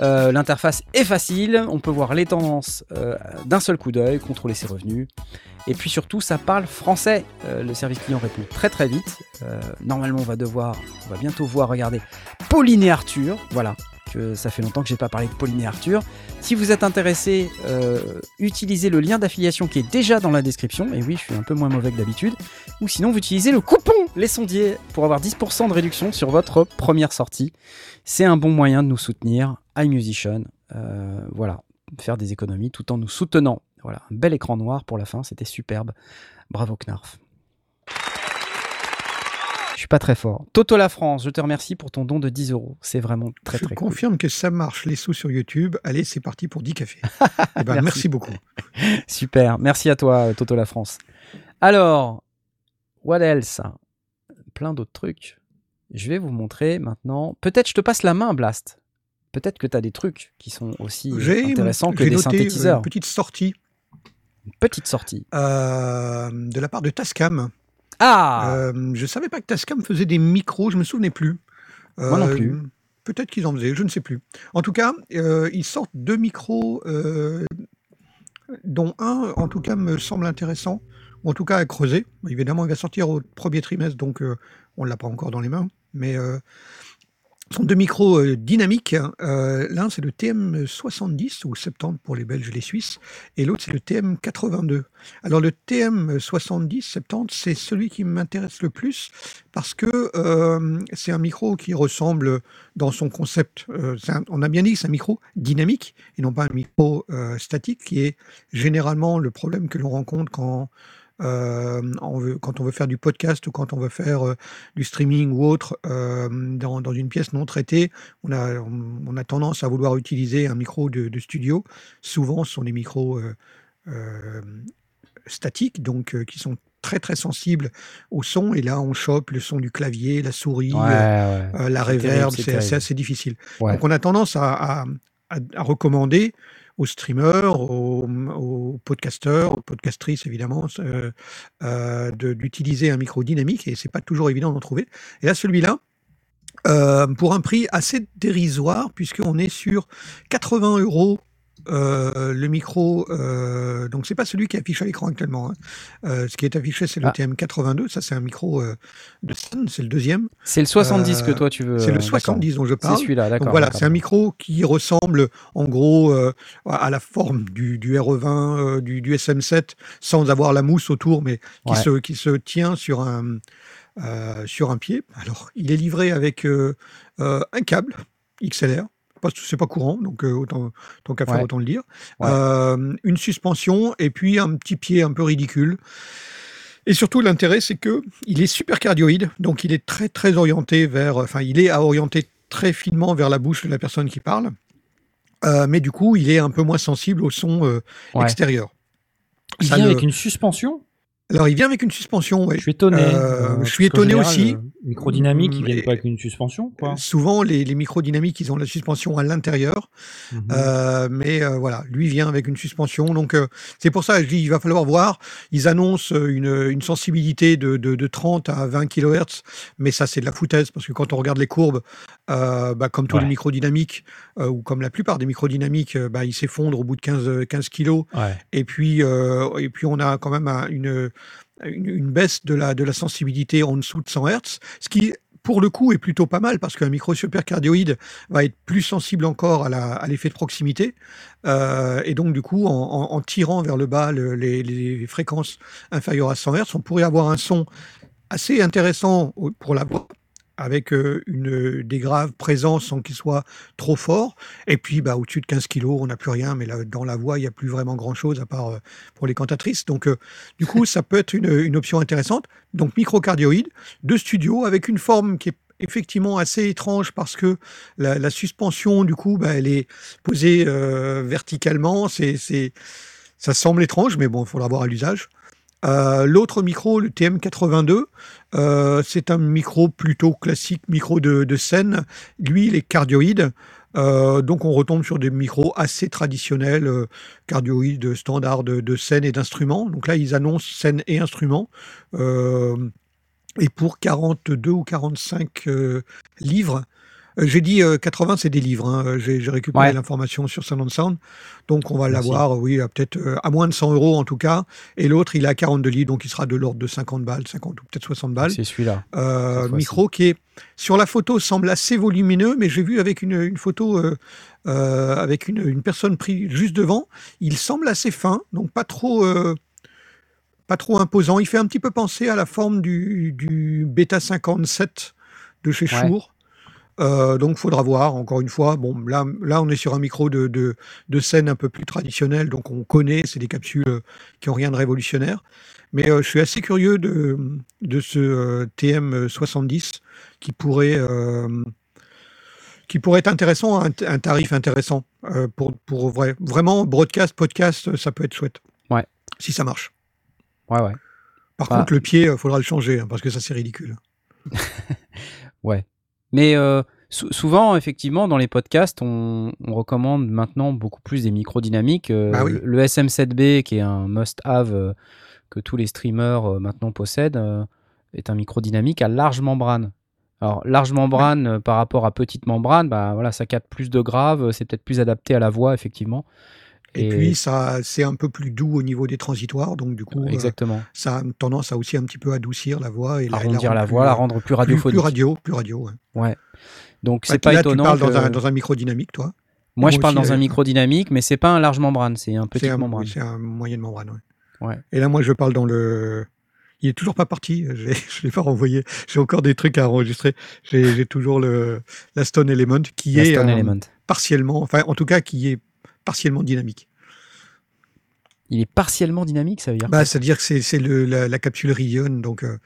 Euh, l'interface est facile, on peut voir les tendances euh, d'un seul coup d'œil, contrôler ses revenus. Et puis surtout, ça parle français. Euh, le service client répond très très vite. normalement, on va devoir, on va bientôt voir, regarder Pauline et Arthur. Voilà, ça fait longtemps que j'ai pas parlé de Pauline et Arthur. Si vous êtes intéressé, utilisez le lien d'affiliation qui est déjà dans la description. Et oui, je suis un peu moins mauvais que d'habitude. Ou sinon, vous utilisez le coupon Les Sondiers pour avoir 10% de réduction sur votre première sortie. C'est un bon moyen de nous soutenir iMusician. Euh, voilà, faire des économies tout en nous soutenant. Voilà, un bel écran noir pour la fin, c'était superbe. Bravo Knarf. Je pas très fort. Toto La France, je te remercie pour ton don de 10 euros. C'est vraiment très très cool. Je confirme que ça marche, les sous sur YouTube. Allez, c'est parti pour 10 cafés. Eh ben, merci. beaucoup. Super, merci à toi Toto La France. Alors, what else? Plein d'autres trucs. Je vais vous montrer maintenant. Peut-être je te passe la main, Blast peut-être que tu as des trucs qui sont aussi intéressants que des noté synthétiseurs. Une petite sortie. Une petite sortie. Euh, de la part de Tascam. Ah euh, Je savais pas que Tascam faisait des micros, je me souvenais plus. Moi non plus. Euh, peut-être qu'ils en faisaient, je ne sais plus. En tout cas, ils sortent deux micros, dont un, en tout cas, me semble intéressant, ou en tout cas à creuser. Évidemment, il va sortir au premier trimestre, donc on ne l'a pas encore dans les mains. Mais sont deux micros euh, dynamiques. Hein. Euh, l'un, c'est le TM70 ou 70 pour les Belges et les Suisses, et l'autre, c'est le TM82. Alors, le TM70, 70, c'est celui qui m'intéresse le plus parce que euh, c'est un micro qui ressemble dans son concept. on a bien dit que c'est un micro dynamique et non pas un micro statique, qui est généralement le problème que l'on rencontre quand euh, on veut, quand on veut faire du podcast ou quand on veut faire euh, du streaming ou autre euh, dans, dans, une pièce non traitée, on a, on, a tendance à vouloir utiliser un micro de, de studio. Souvent, ce sont des micros statiques, donc qui sont très très sensibles au son. Et là, on chope le son du clavier, la souris, la reverb. C'est assez difficile. Donc, on a tendance à, à, à recommander aux streamers, aux, podcasteurs, aux podcastrices évidemment, euh, euh, d'utiliser un micro dynamique et c'est pas toujours évident d'en trouver. Et là, celui-là, euh, pour un prix assez dérisoire, puisqu'on est sur 80 euros euh, le micro, euh, donc c'est pas celui qui est affiché à l'écran actuellement. Hein. Euh, ce qui est affiché, c'est le Ah. TM82. Ça, c'est un micro euh, de scène, c'est le deuxième. C'est le 70 que toi tu veux. C'est le d'accord. 70 dont je C'est parle. celui-là, d'accord. Voilà, c'est un micro qui ressemble en gros à la forme du, du RE20, euh, du, du SM7, sans avoir la mousse autour, mais qui, Ouais. se, qui se tient sur un, sur un pied. Alors, il est livré avec un câble XLR. C'est pas courant, donc euh, autant, tant qu'à faire, Ouais. autant le dire. Ouais. Euh, une suspension et puis un petit pied un peu ridicule. Et surtout, l'intérêt, c'est que il est super cardioïde, donc il est très très orienté vers, enfin, il est à orienter très finement vers la bouche de la personne qui parle, Euh, mais du coup, il est un peu moins sensible au son Ouais. extérieur. Il Ça vient avec une suspension? Alors, il vient avec une suspension, ouais. Je suis étonné. Euh, je parce suis étonné général, aussi. euh, Microdynamique, ils viennent pas avec une suspension, quoi. Souvent, les, les microdynamiques, ils ont la suspension à l'intérieur. Mhm. Euh, mais euh, voilà, lui vient avec une suspension. Donc euh, c'est pour ça, je dis, il va falloir voir. Ils annoncent euh, une, une sensibilité de, de, de 30 à 20 kHz, mais ça c'est de la foutaise parce que quand on regarde les courbes, euh, bah, comme tous les microdynamiques euh, ou comme la plupart des microdynamiques, euh, bah, ils s'effondrent au bout de 15, 15 kilos. Ouais. Et puis, euh, et puis on a quand même un- une, une, baisse de la, sensibilité en dessous de 100 Hz, ce qui, pour le coup, est plutôt pas mal parce qu'un micro supercardioïde va être plus sensible encore à l'effet de proximité. Euh, et donc, du coup, en, tirant vers le bas le- les, les fréquences inférieures à 100 Hz, on pourrait avoir un son assez intéressant pour la voix avec une, des graves présents sans qu'ils soient trop forts. Et puis, bah, au-dessus de 15 kilos, on n'a plus rien, mais là, dans la voix, il n'y a plus vraiment grand-chose à part pour les cantatrices. Donc, du coup, ça peut être une, option intéressante. Donc, microcardioïde de studio avec une forme qui est effectivement assez étrange parce que la, suspension, du coup, bah, elle est posée verticalement. C'est, ça semble étrange, mais bon, il faudra voir à l'usage. Euh, L'autre micro, le TM82, euh, c'est un micro plutôt classique, micro de, scène. Lui, il est cardioïde. Euh, donc on retombe sur des micros assez traditionnels, cardioïdes, standards de, scène et d'instruments. Donc là, ils annoncent scène et instruments. Et pour 42 ou 45 euh, livres, j'ai dit euh, 80, c'est des livres. hein. J'ai j'ai récupéré Ouais. l'information sur Sound on Sound. Donc on va l'avoir, oui, à peut-être euh, à moins de 100 euros en tout cas. Et l'autre, il à 42 livres, donc il sera de l'ordre de 50 balles, 50 ou peut-être 60 balles. C'est celui-là. Euh, micro qui est sur la photo semble assez volumineux, mais j'ai vu avec une, une photo euh, euh, avec une, une personne prise juste devant, il semble assez fin, donc pas trop euh, pas trop imposant. Il fait un petit peu penser à la forme du, du Beta 57 de chez Ouais. Shure. Euh, donc, faudra voir. Encore une fois, bon, là, là, on est sur un micro de, de, de scène un peu plus traditionnel, donc on connaît. C'est des capsules euh, qui ont rien de révolutionnaire. Mais euh, je suis assez curieux de, de ce euh, TM70 qui pourrait, euh, qui pourrait être intéressant, un, un tarif intéressant. pour, pour vrai, vraiment, broadcast, podcast, ça peut être chouette. Ouais. Si ça marche. Ouais, ouais. Par Bah. contre, le pied, il faudra le changer, hein, parce que ça, c'est ridicule. Ouais. Mais euh, sou- souvent, effectivement, dans les podcasts, on, on recommande maintenant beaucoup plus des microdynamiques. Euh, Bah oui. le, le SM7B, qui est un must-have euh, que tous les streamers maintenant possèdent, est un microdynamique à large membrane. Alors, large membrane par rapport à petite membrane, bah, voilà, ça capte plus de graves, c'est peut-être plus adapté à la voix, effectivement. Et, puis, ça, c'est un peu plus doux au niveau des transitoires, donc du coup, euh, ça a tendance à aussi un petit peu adoucir la voix et la, Arrondir la plus, voix, la euh, rendre plus plus, radiophonique. plus radio, plus radio. ouais. Donc, Bah, c'est pas là, étonnant. Tu parles que- dans, un, dans un microdynamique, toi? Moi, je parle dans un euh, microdynamique, mais c'est pas un large membrane, c'est un petit membrane. oui, c'est un moyen de membrane. Ouais. Ouais. Et là, moi, je parle dans le. Il est toujours pas parti. Je l'ai pas renvoyé. J'ai encore des trucs à enregistrer. J'ai j'ai toujours le la Stone Element qui La est Stone euh, Element. partiellement, enfin, en tout cas, qui est partiellement dynamique. Il est partiellement dynamique, ça veut dire Bah, c'est-à-dire que c'est la, la capsule Rion, donc euh,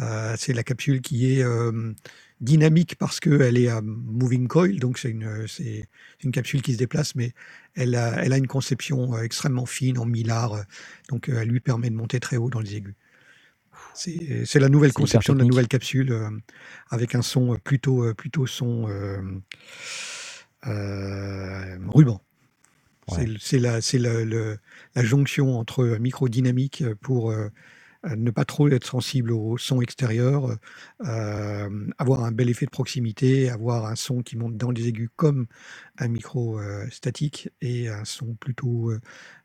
euh, c'est la capsule qui est euh, dynamique parce qu'elle est à moving coil, donc c'est une, une capsule qui se déplace, mais elle a, elle a une conception extrêmement fine en millard, donc elle lui permet de monter très haut dans les aigus. C'est la nouvelle conception de la nouvelle capsule euh, avec un son plutôt, plutôt son ruban. C'est Ouais. le- C'est la, le- le- la jonction entre microdynamique pour euh, ne pas trop être sensible au son extérieur, avoir un bel effet de proximité, avoir un son qui monte dans les aigus comme un micro statique et un son plutôt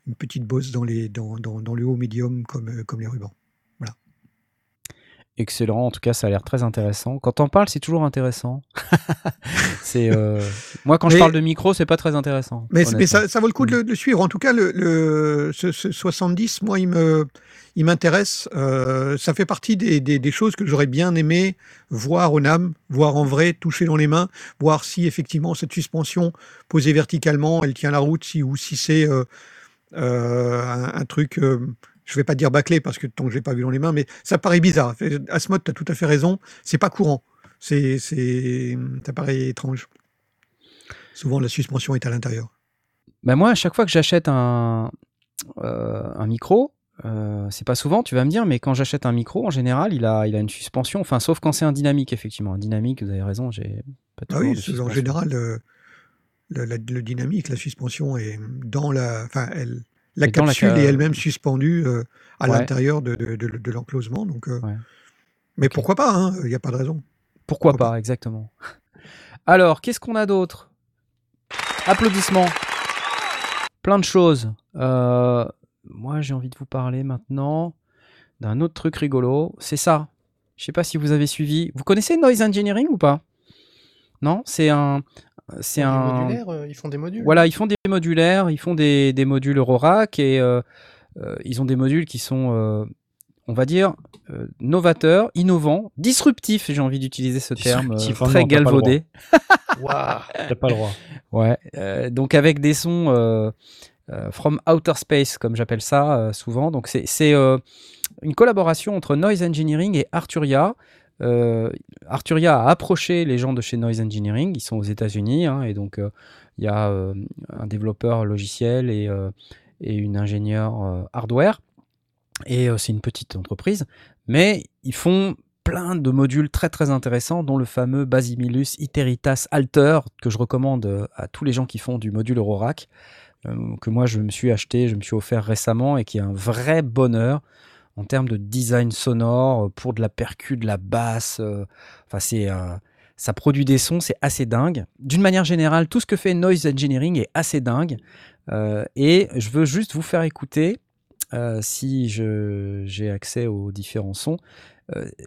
une petite bosse dans, les, dans, dans, le haut médium comme, comme les rubans. Excellent, en tout cas ça a l'air très intéressant. Quand on parle, c'est toujours intéressant. c'est euh, moi quand je parle de micro, c'est pas très intéressant. Mais, ça, vaut le coup de le, suivre. En tout cas, le, ce, 70, moi, il me il m'intéresse. Euh, ça fait partie des, des, choses que j'aurais bien aimé voir au NAM, voir en vrai, toucher dans les mains, voir si effectivement cette suspension posée verticalement, elle tient la route, si ou si c'est euh, un, un, truc je vais pas dire bâclé parce que tant que j'ai pas vu dans les mains, mais ça paraît bizarre. Asmod, tu as tout à fait raison, c'est pas courant. C'est, c'est, ça paraît étrange. Souvent, la suspension est à l'intérieur. Ben moi, à chaque fois que j'achète un, euh, un micro, euh, c'est pas souvent, tu vas me dire, mais quand j'achète un micro, en général, il a, il a une suspension, enfin, sauf quand c'est un dynamique, effectivement. Un dynamique, vous avez raison, j'ai pas ah oui, en général, le, le, dynamique, la suspension est dans la. Enfin, elle, la capsule est elle-même suspendue euh, à l'intérieur de, de, l'enclosement. Donc, euh, Mais pourquoi pas hein, Il n'y a pas de raison. Pourquoi, pas, exactement. Alors, qu'est-ce qu'on a d'autre? Applaudissements. Plein de choses. Euh, moi, j'ai envie de vous parler maintenant d'un autre truc rigolo. C'est ça. Je ne sais pas si vous avez suivi. Vous connaissez Noise Engineering ou pas? Non? C'est un, c'est un. Euh, ils font des modules. Voilà, ils font des modulaires, ils font des, des modules Eurorack et euh, euh, ils ont des modules qui sont, on va dire, novateurs, innovants, disruptifs. J'ai envie d'utiliser ce terme très galvaudé. T'as pas le droit. Ouais. donc avec des sons from outer space, comme j'appelle ça souvent. Donc c'est une collaboration entre Noise Engineering et Arturia. Euh, Arturia a approché les gens de chez Noise Engineering, ils sont aux États-Unis, hein, et donc euh, il y a euh, un développeur logiciel et, une ingénieure hardware. Et c'est une petite entreprise, mais ils font plein de modules très très intéressants, dont le fameux Basimilus Iteritas Alter, que je recommande à tous les gens qui font du module Eurorack, que moi je me suis acheté, je me suis offert récemment et qui est un vrai bonheur en termes de design sonore, euh, pour de la percu, de la basse. Euh, enfin, c'est euh, ça produit des sons, c'est assez dingue. D'une manière générale, tout ce que fait Noise Engineering est assez dingue. et je veux juste vous faire écouter, si j'ai accès aux différents sons,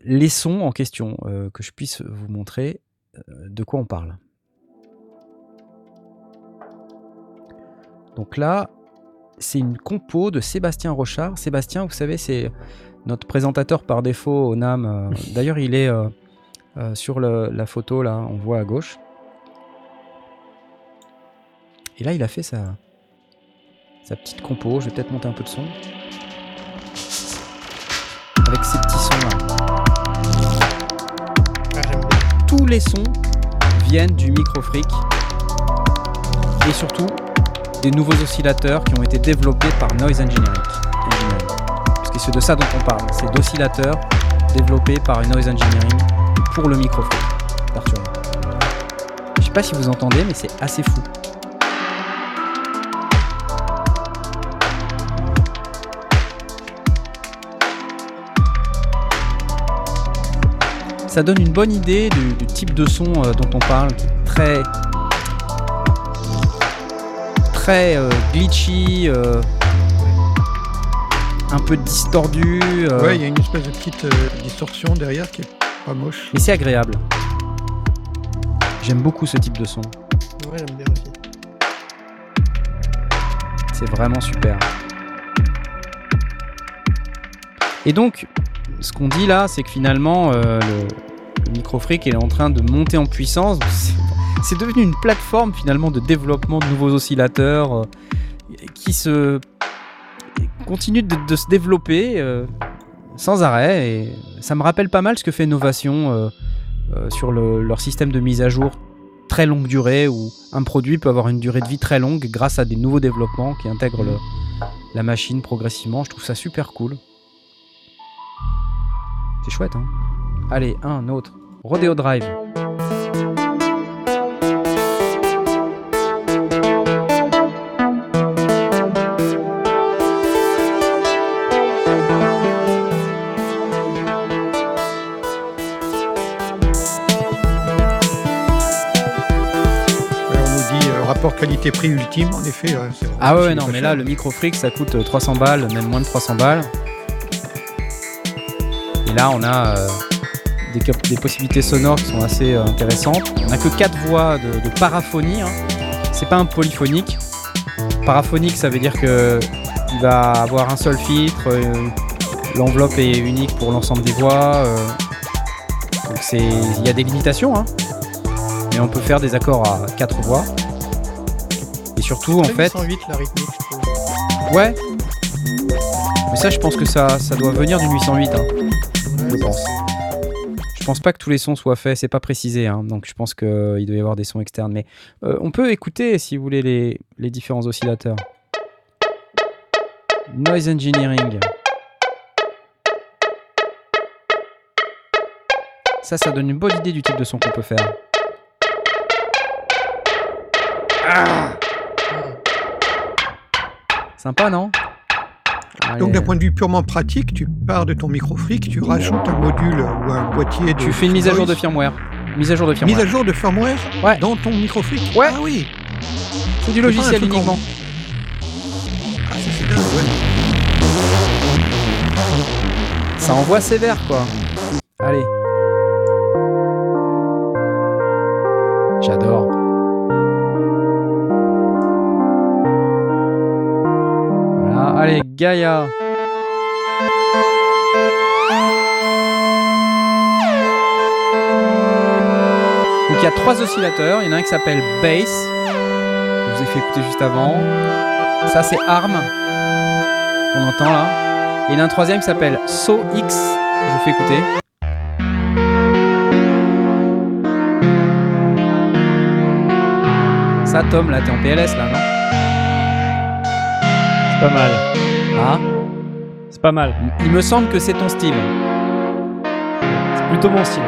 les sons en question, que je puisse vous montrer de quoi on parle. Donc là, c'est une compo de Sébastien Rochard. Sébastien, vous savez, c'est notre présentateur par défaut au NAM. Euh, d'ailleurs, il est euh, euh, sur la photo, là, on voit à gauche. Et là, il a fait sa, sa petite compo. Je vais peut-être monter un peu de son. Avec ces petits sons-là. Tous les sons viennent du microfric. Et surtout, des nouveaux oscillateurs qui ont été développés par Noise Engineering. Parce que c'est de ça dont on parle, c'est d'oscillateurs développés par Noise Engineering pour le microphone Je sais pas si vous entendez, mais c'est assez fou. Ça donne une bonne idée du, type de son euh, dont on parle, très très euh, glitchy, euh, un peu distordu. Euh. Ouais, il y a une espèce de petite distorsion derrière qui est pas moche. Mais c'est agréable. J'aime beaucoup ce type de son. Ouais, j'aime bien aussi. C'est vraiment super. Et donc, ce qu'on dit là, c'est que finalement, le, le microfreak est en train de monter en puissance c'est devenu une plateforme finalement de développement de nouveaux oscillateurs euh, qui se continue de, se développer euh, sans arrêt. Et ça me rappelle pas mal ce que fait Novation euh, sur leur système de mise à jour très longue durée où un produit peut avoir une durée de vie très longue grâce à des nouveaux développements qui intègrent la machine progressivement. Je trouve ça super cool. C'est chouette, hein Allez, un autre. Rodeo Drive. Qualité-prix ultime, en effet. ah ouais, non, mais là, le micro freak, ça coûte 300 balles, même moins de 300 balles. Et là, on a euh, des, possibilités sonores qui sont assez euh, intéressantes. On n'a que 4 voix de, paraphonie. Hein. C'est pas un polyphonique. Paraphonique, ça veut dire que il va avoir un seul filtre. Euh, l'enveloppe est unique pour l'ensemble des voix. donc il y a des limitations. Hein. Mais on peut faire des accords à 4 voix. Surtout, en fait. 808 la rythmique, Ouais. Mais ça, je pense que ça, ça doit venir du 808. Hein. je pense. Je pense pas que tous les sons soient faits, c'est pas précisé, hein. donc je pense qu'il doit y avoir des sons externes. Mais euh, on peut écouter, si vous voulez, les, les différents oscillateurs. Noise Engineering. Ça, ça donne une bonne idée du type de son qu'on peut faire. Ah Sympa, non? Donc d'un point de vue purement pratique, tu pars de ton micro fric, tu rajoutes un module ou un boîtier de... Tu fais une mise à jour de firmware. Mise à jour de firmware. Mise à jour de firmware Ouais. Dans ton micro fric Ouais. Ah oui. C'est du logiciel uniquement. Ah ça c'est dingue, ouais. Ça envoie sévère quoi. Allez. J'adore. Gaïa. Donc il y a trois oscillateurs. Il y en a un qui s'appelle Bass. Je vous ai fait écouter juste avant. Ça c'est Arm. On entend là. Et il y en a un troisième qui s'appelle So X. Je vous fais écouter. Ça Tom là t'es en PLS là non? Pas mal. Pas mal. Il me semble que c'est ton style. C'est plutôt mon style.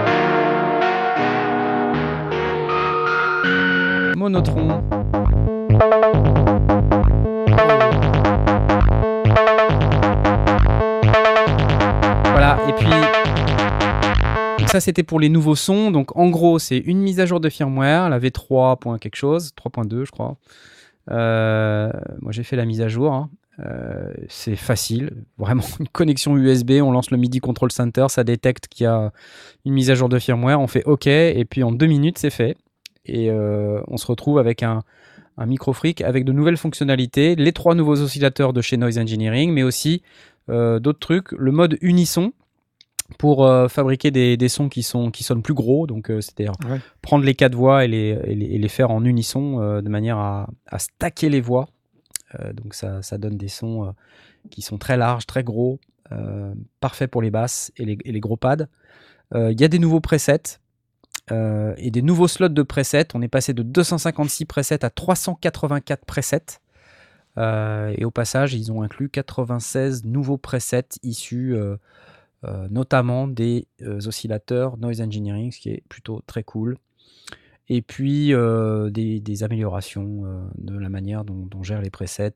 Monotron. Voilà, et puis ça c'était pour les nouveaux sons. Donc en gros, c'est une mise à jour de firmware, la V3. quelque chose, 3.2 je crois. Euh, moi j'ai fait la mise à jour. Hein. Euh, c'est facile, vraiment une connexion USB, on lance le MIDI Control Center, ça détecte qu'il y a une mise à jour de firmware, on fait OK, et puis en deux minutes c'est fait. Et euh, on se retrouve avec un, un micro freak avec de nouvelles fonctionnalités, les trois nouveaux oscillateurs de chez Noise Engineering, mais aussi euh, d'autres trucs, le mode unisson pour fabriquer des, sons qui, sont, qui sonnent plus gros, donc c'est-à-dire prendre les quatre voix et les, et les, faire en unisson de manière à, à stacker les voix donc ça, donne des sons euh, qui sont très larges, très gros, euh, parfaits pour les basses et les, gros pads. Il y a des nouveaux presets. et des nouveaux slots de presets. On est passé de 256 presets à 384 presets. et au passage, ils ont inclus 96 nouveaux presets issus notamment des oscillateurs Noise Engineering, ce qui est plutôt très cool et puis des, améliorations de la manière dont, on gère les presets.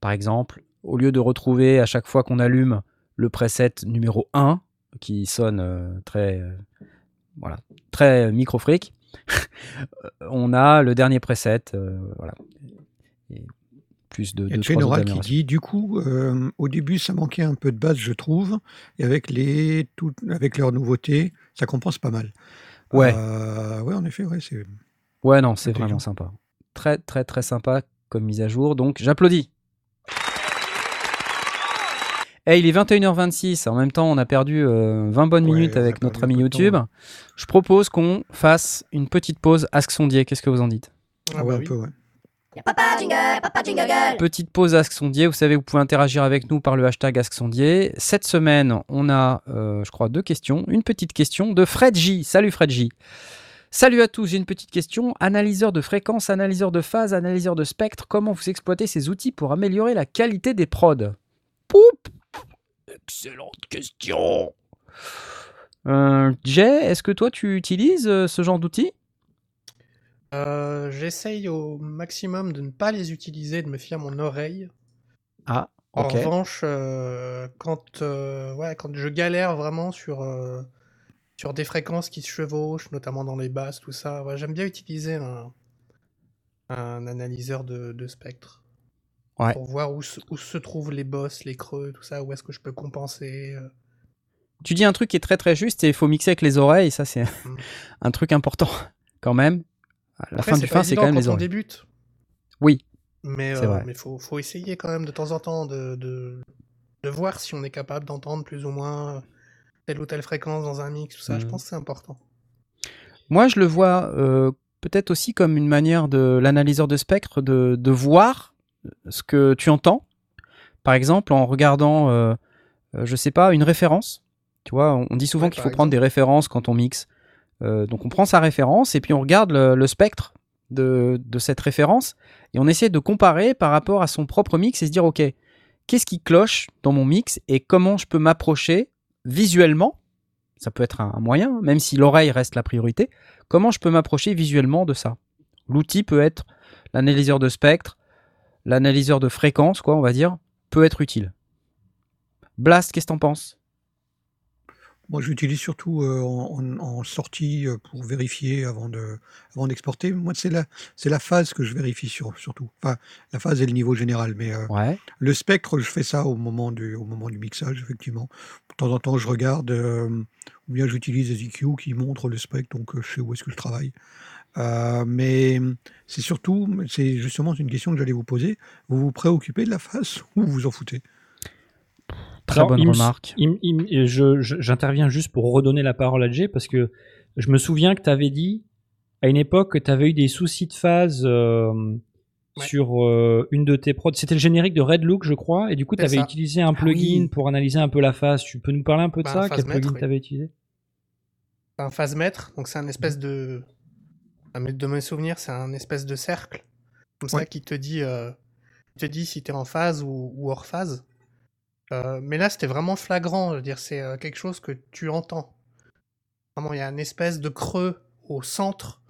Par exemple, au lieu de retrouver à chaque fois qu'on allume le preset numéro 1, qui sonne très, voilà, très micro on a le dernier preset. voilà. plus de, de qui dit du coup au début ça manquait un peu de base je trouve et avec les tout, avec leurs nouveautés ça compense pas mal Ouais. Euh, ouais, en effet, ouais, c'est. Ouais, non, c'est vraiment sympa. Très, très, très sympa comme mise à jour. Donc, j'applaudis. Hey, il est 21h26. En même temps, on a perdu 20 euh, bonnes minutes avec notre ami YouTube. Je propose qu'on fasse une petite pause Ask Sondier. Qu'est-ce que vous en dites? Ah ouais, bah un peu, ouais. Papa jingle, papa jingle. Petite pause Ask Sondier. Vous savez, vous pouvez interagir avec nous par le hashtag Ask Sondier. Cette semaine, on a, euh, je crois, deux questions. Une petite question de Fred J. Salut Fred J. Salut à tous, j'ai une petite question. Analyseur de fréquence, analyseur de phase, analyseur de spectre, comment vous exploitez ces outils pour améliorer la qualité des prods? Poup Excellente question. Euh, Jay, est-ce que toi tu utilises euh, ce genre d'outils? Euh, j'essaye au maximum de ne pas les utiliser, de me fier à mon oreille. Ah, En revanche, euh, quand, euh, ouais, quand je galère vraiment sur, sur des fréquences qui se chevauchent, notamment dans les basses, tout ça, j'aime bien utiliser un, un analyseur de, de spectre. Ouais. Pour voir où se, où se trouvent les bosses, les creux, tout ça, où est-ce que je peux compenser. Tu dis un truc qui est très très juste et il faut mixer avec les oreilles. Ça, c'est Mm. un truc important quand même. La Après, fin du fin, c'est quand même quand les on oreilles. débute. Oui. Mais euh, mais faut, faut essayer quand même de temps en temps de, de, de voir si on est capable d'entendre plus ou moins telle ou telle fréquence dans un mix, tout ça. Je Mhm. pense que c'est important. Moi, je le vois euh, peut-être aussi comme une manière de l'analyseur de spectre de, de voir ce que tu entends. Par exemple, en regardant, euh, euh, je sais pas, une référence. Tu vois, on, dit souvent Ouais, qu'il faut prendre des références quand on mixe. Euh, donc, on prend sa référence et puis on regarde le, spectre de, cette référence et on essaie de comparer par rapport à son propre mix et se dire, OK, qu'est-ce qui cloche dans mon mix et comment je peux m'approcher visuellement? Ça peut être un, moyen, même si l'oreille reste la priorité, comment je peux m'approcher visuellement de ça? L'outil peut être l'analyseur de spectre, l'analyseur de fréquence, quoi, on va dire, peut être utile. Blast, qu'est-ce que t'en penses? Moi, j'utilise surtout euh, en, sortie euh, pour vérifier avant de, avant d'exporter. Moi, c'est la, c'est la phase que je vérifie sur, surtout. Enfin, la phase et le niveau général, mais euh, Ouais. le spectre, je fais ça au moment du, au moment du mixage, effectivement. De temps en temps, je regarde, euh, ou bien j'utilise des EQ qui montrent le spectre, donc euh, je sais où est-ce que je travaille. Euh, mais c'est surtout, c'est justement une question que j'allais vous poser. Vous vous préoccupez de la phase ou vous vous en foutez? Très Alors, bonne il remarque. J'interviens juste pour redonner la parole à Jay parce que je me souviens que tu avais dit à une époque que tu avais eu des soucis de phase euh, Ouais. sur euh, une de tes prods. C'était le générique de Red Look, je crois, et du coup, tu avais ça. utilisé un Ah plugin oui. pour analyser un peu la phase. Tu peux nous parler un peu de Bah, ça? Quel plugin oui. tu avais utilisé? C'est un phase-mètre, donc c'est un espèce de. à mes- De mes souvenirs, c'est un espèce de cercle, comme ça, qui te dit, euh, te dit si tu es en phase ou, ou hors phase. Euh, mais là, c'était vraiment flagrant. Je veux dire, c'est euh, quelque chose que tu entends. Vraiment, il y a une espèce de creux au centre.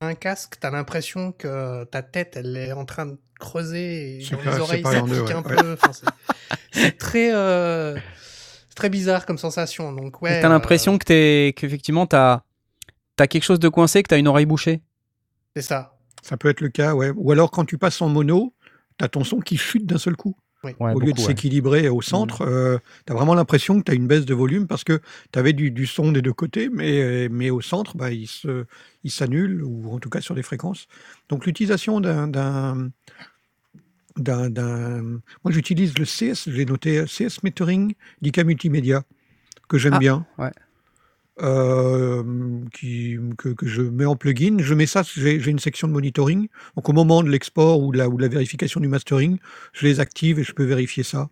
Un casque, t'as l'impression que ta tête, elle est en train de creuser et C'est dans pas- les oreilles, ça pique ouais, un ouais. peu. Enfin, c'est- très, euh, très bizarre comme sensation. Donc, ouais. T'as euh, l'impression que t'es, qu'effectivement, t'as, t'as quelque chose de coincé, que t'as une oreille bouchée. c'est ça. Ça peut être le cas, ouais. Ou alors quand tu passes en mono, tu as ton son qui chute d'un seul coup. Ouais, au lieu de ouais. S'équilibrer au centre, tu as vraiment l'impression que tu as une baisse de volume parce que tu avais du, du son des deux côtés, mais, mais au centre, bah, il se- il s'annule, ou en tout cas sur des fréquences. Donc l'utilisation d'un... d'un- d'un- d'un- Moi j'utilise le CS, j'ai noté CS Metering d'IK Multimédia, que j'aime Ah, bien. ouais. Que, je mets en plugin. Je mets ça, j'ai une section de monitoring. Donc au moment de l'export ou de, la, vérification du mastering, je les active et je peux vérifier ça.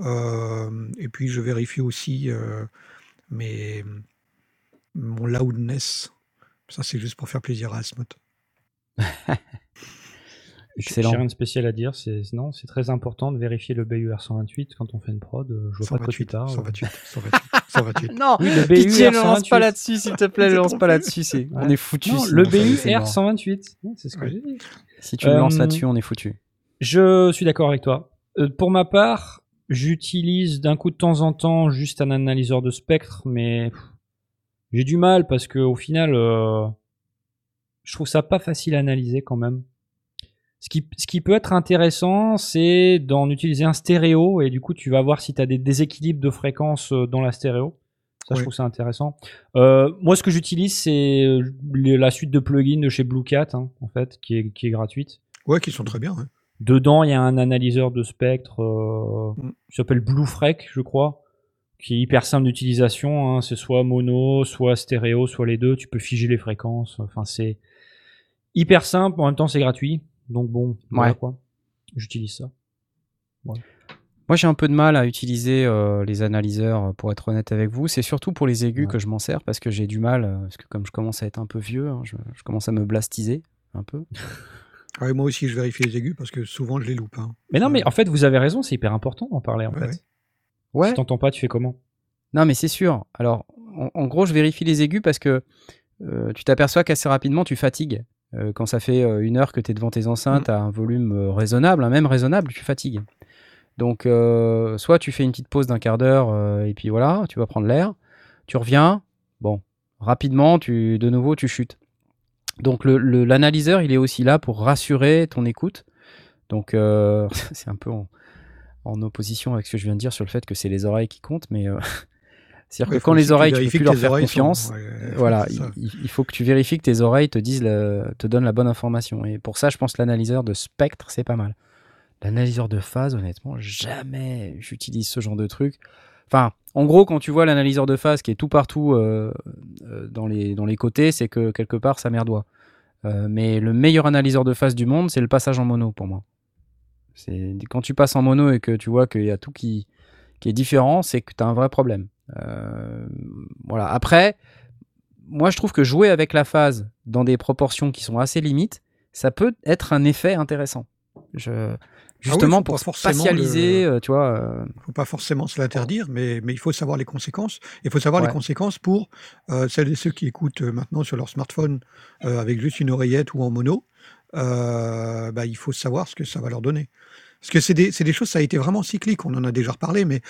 Et puis je vérifie aussi euh, mes, mon loudness. Ça c'est juste pour faire plaisir à Asmod. Excellent. J'ai rien de spécial à dire. C'est non, c'est très important de vérifier le BUR 128 quand on fait une prod. euh, Je vois pas de quoi tu 128, parles. 128, 128, 128. Non, Oui, le pitié, BUR ne lance pas 128. là-dessus, s'il te plaît, ne lance pas là-dessus. c'est- On est foutu. Non, sinon, le BUR mort. 128. Ouais, C'est ce que Ouais. j'ai dit. Si tu le lances Euh, là-dessus, on est foutu. Je suis d'accord avec toi. Euh, pour ma part, j'utilise d'un coup de temps en temps juste un analyseur de spectre, mais j'ai du mal parce que au final, euh, je trouve ça pas facile à analyser quand même. Ce qui, ce qui peut être intéressant, c'est d'en utiliser un stéréo et du coup, tu vas voir si tu as des déséquilibres de fréquences euh, dans la stéréo. Ça, je trouve ça intéressant. Euh, moi, ce que j'utilise, c'est euh, la suite de plugins de chez Bluecat, hein, en fait, qui est, qui est gratuite. Ouais, qui sont très bien. hein. Dedans, il y a un analyseur de spectre euh, Mm. qui s'appelle Bluefrec, je crois, qui est hyper simple d'utilisation. hein. C'est soit mono, soit stéréo, soit les deux. Tu peux figer les fréquences. Enfin, c'est hyper simple. En même temps, c'est gratuit. Donc bon, voilà Ouais. quoi. J'utilise ça. Moi, j'ai un peu de mal à utiliser euh, les analyseurs, pour être honnête avec vous. C'est surtout pour les aigus Ouais. que je m'en sers parce que j'ai du mal, euh, parce que comme je commence à être un peu vieux, hein, je, je commence à me blastiser un peu. Ouais, moi aussi, je vérifie les aigus parce que souvent je les loupe. hein. Mais non, mais en fait, vous avez raison. C'est hyper important d'en parler en Ouais, fait. ouais. Ouais. Si t'entends pas, tu fais comment? Non, mais c'est sûr. Alors, en, en gros, je vérifie les aigus parce que euh, tu t'aperçois qu'assez rapidement, tu fatigues. Euh, quand ça fait euh, une heure que tu es devant tes enceintes à un volume euh, raisonnable, hein, même raisonnable, tu fatigues. Donc, euh, soit tu fais une petite pause d'un quart d'heure euh, et puis voilà, tu vas prendre l'air. Tu reviens. Bon, rapidement, tu, de nouveau, tu chutes. Donc l'analyseur, il est aussi là pour rassurer ton écoute. Donc c'est un peu en, opposition avec ce que je viens de dire sur le fait que c'est les oreilles qui comptent, mais c'est-à-dire que quand les oreilles, tu peux plus leur faire confiance, voilà, il, faut que tu vérifies que tes oreilles te disent, te donnent la bonne information. Et pour ça, je pense que l'analyseur de spectre, c'est pas mal. L'analyseur de phase, honnêtement, jamais j'utilise ce genre de truc. Enfin, en gros, quand tu vois l'analyseur de phase qui est tout partout euh, euh, dans, les, dans les côtés, c'est que quelque part ça merdoit. Euh, mais le meilleur analyseur de phase du monde, c'est le passage en mono pour moi. C'est quand tu passes en mono et que tu vois qu'il y a tout qui, qui est différent, c'est que tu as un vrai problème. Voilà. Après, moi je trouve que jouer avec la phase dans des proportions qui sont assez limites, ça peut être un effet intéressant. Je, ah justement pour spatialiser, le... Euh, tu vois. Euh... faut pas forcément se l'interdire, mais, mais il faut savoir les conséquences. Il faut savoir les conséquences pour euh, celles et ceux qui écoutent euh, maintenant sur leur smartphone avec juste une oreillette ou en mono. bah, il faut savoir ce que ça va leur donner. Parce que c'est des, des, choses, ça a été vraiment cyclique, on en a déjà reparlé, mais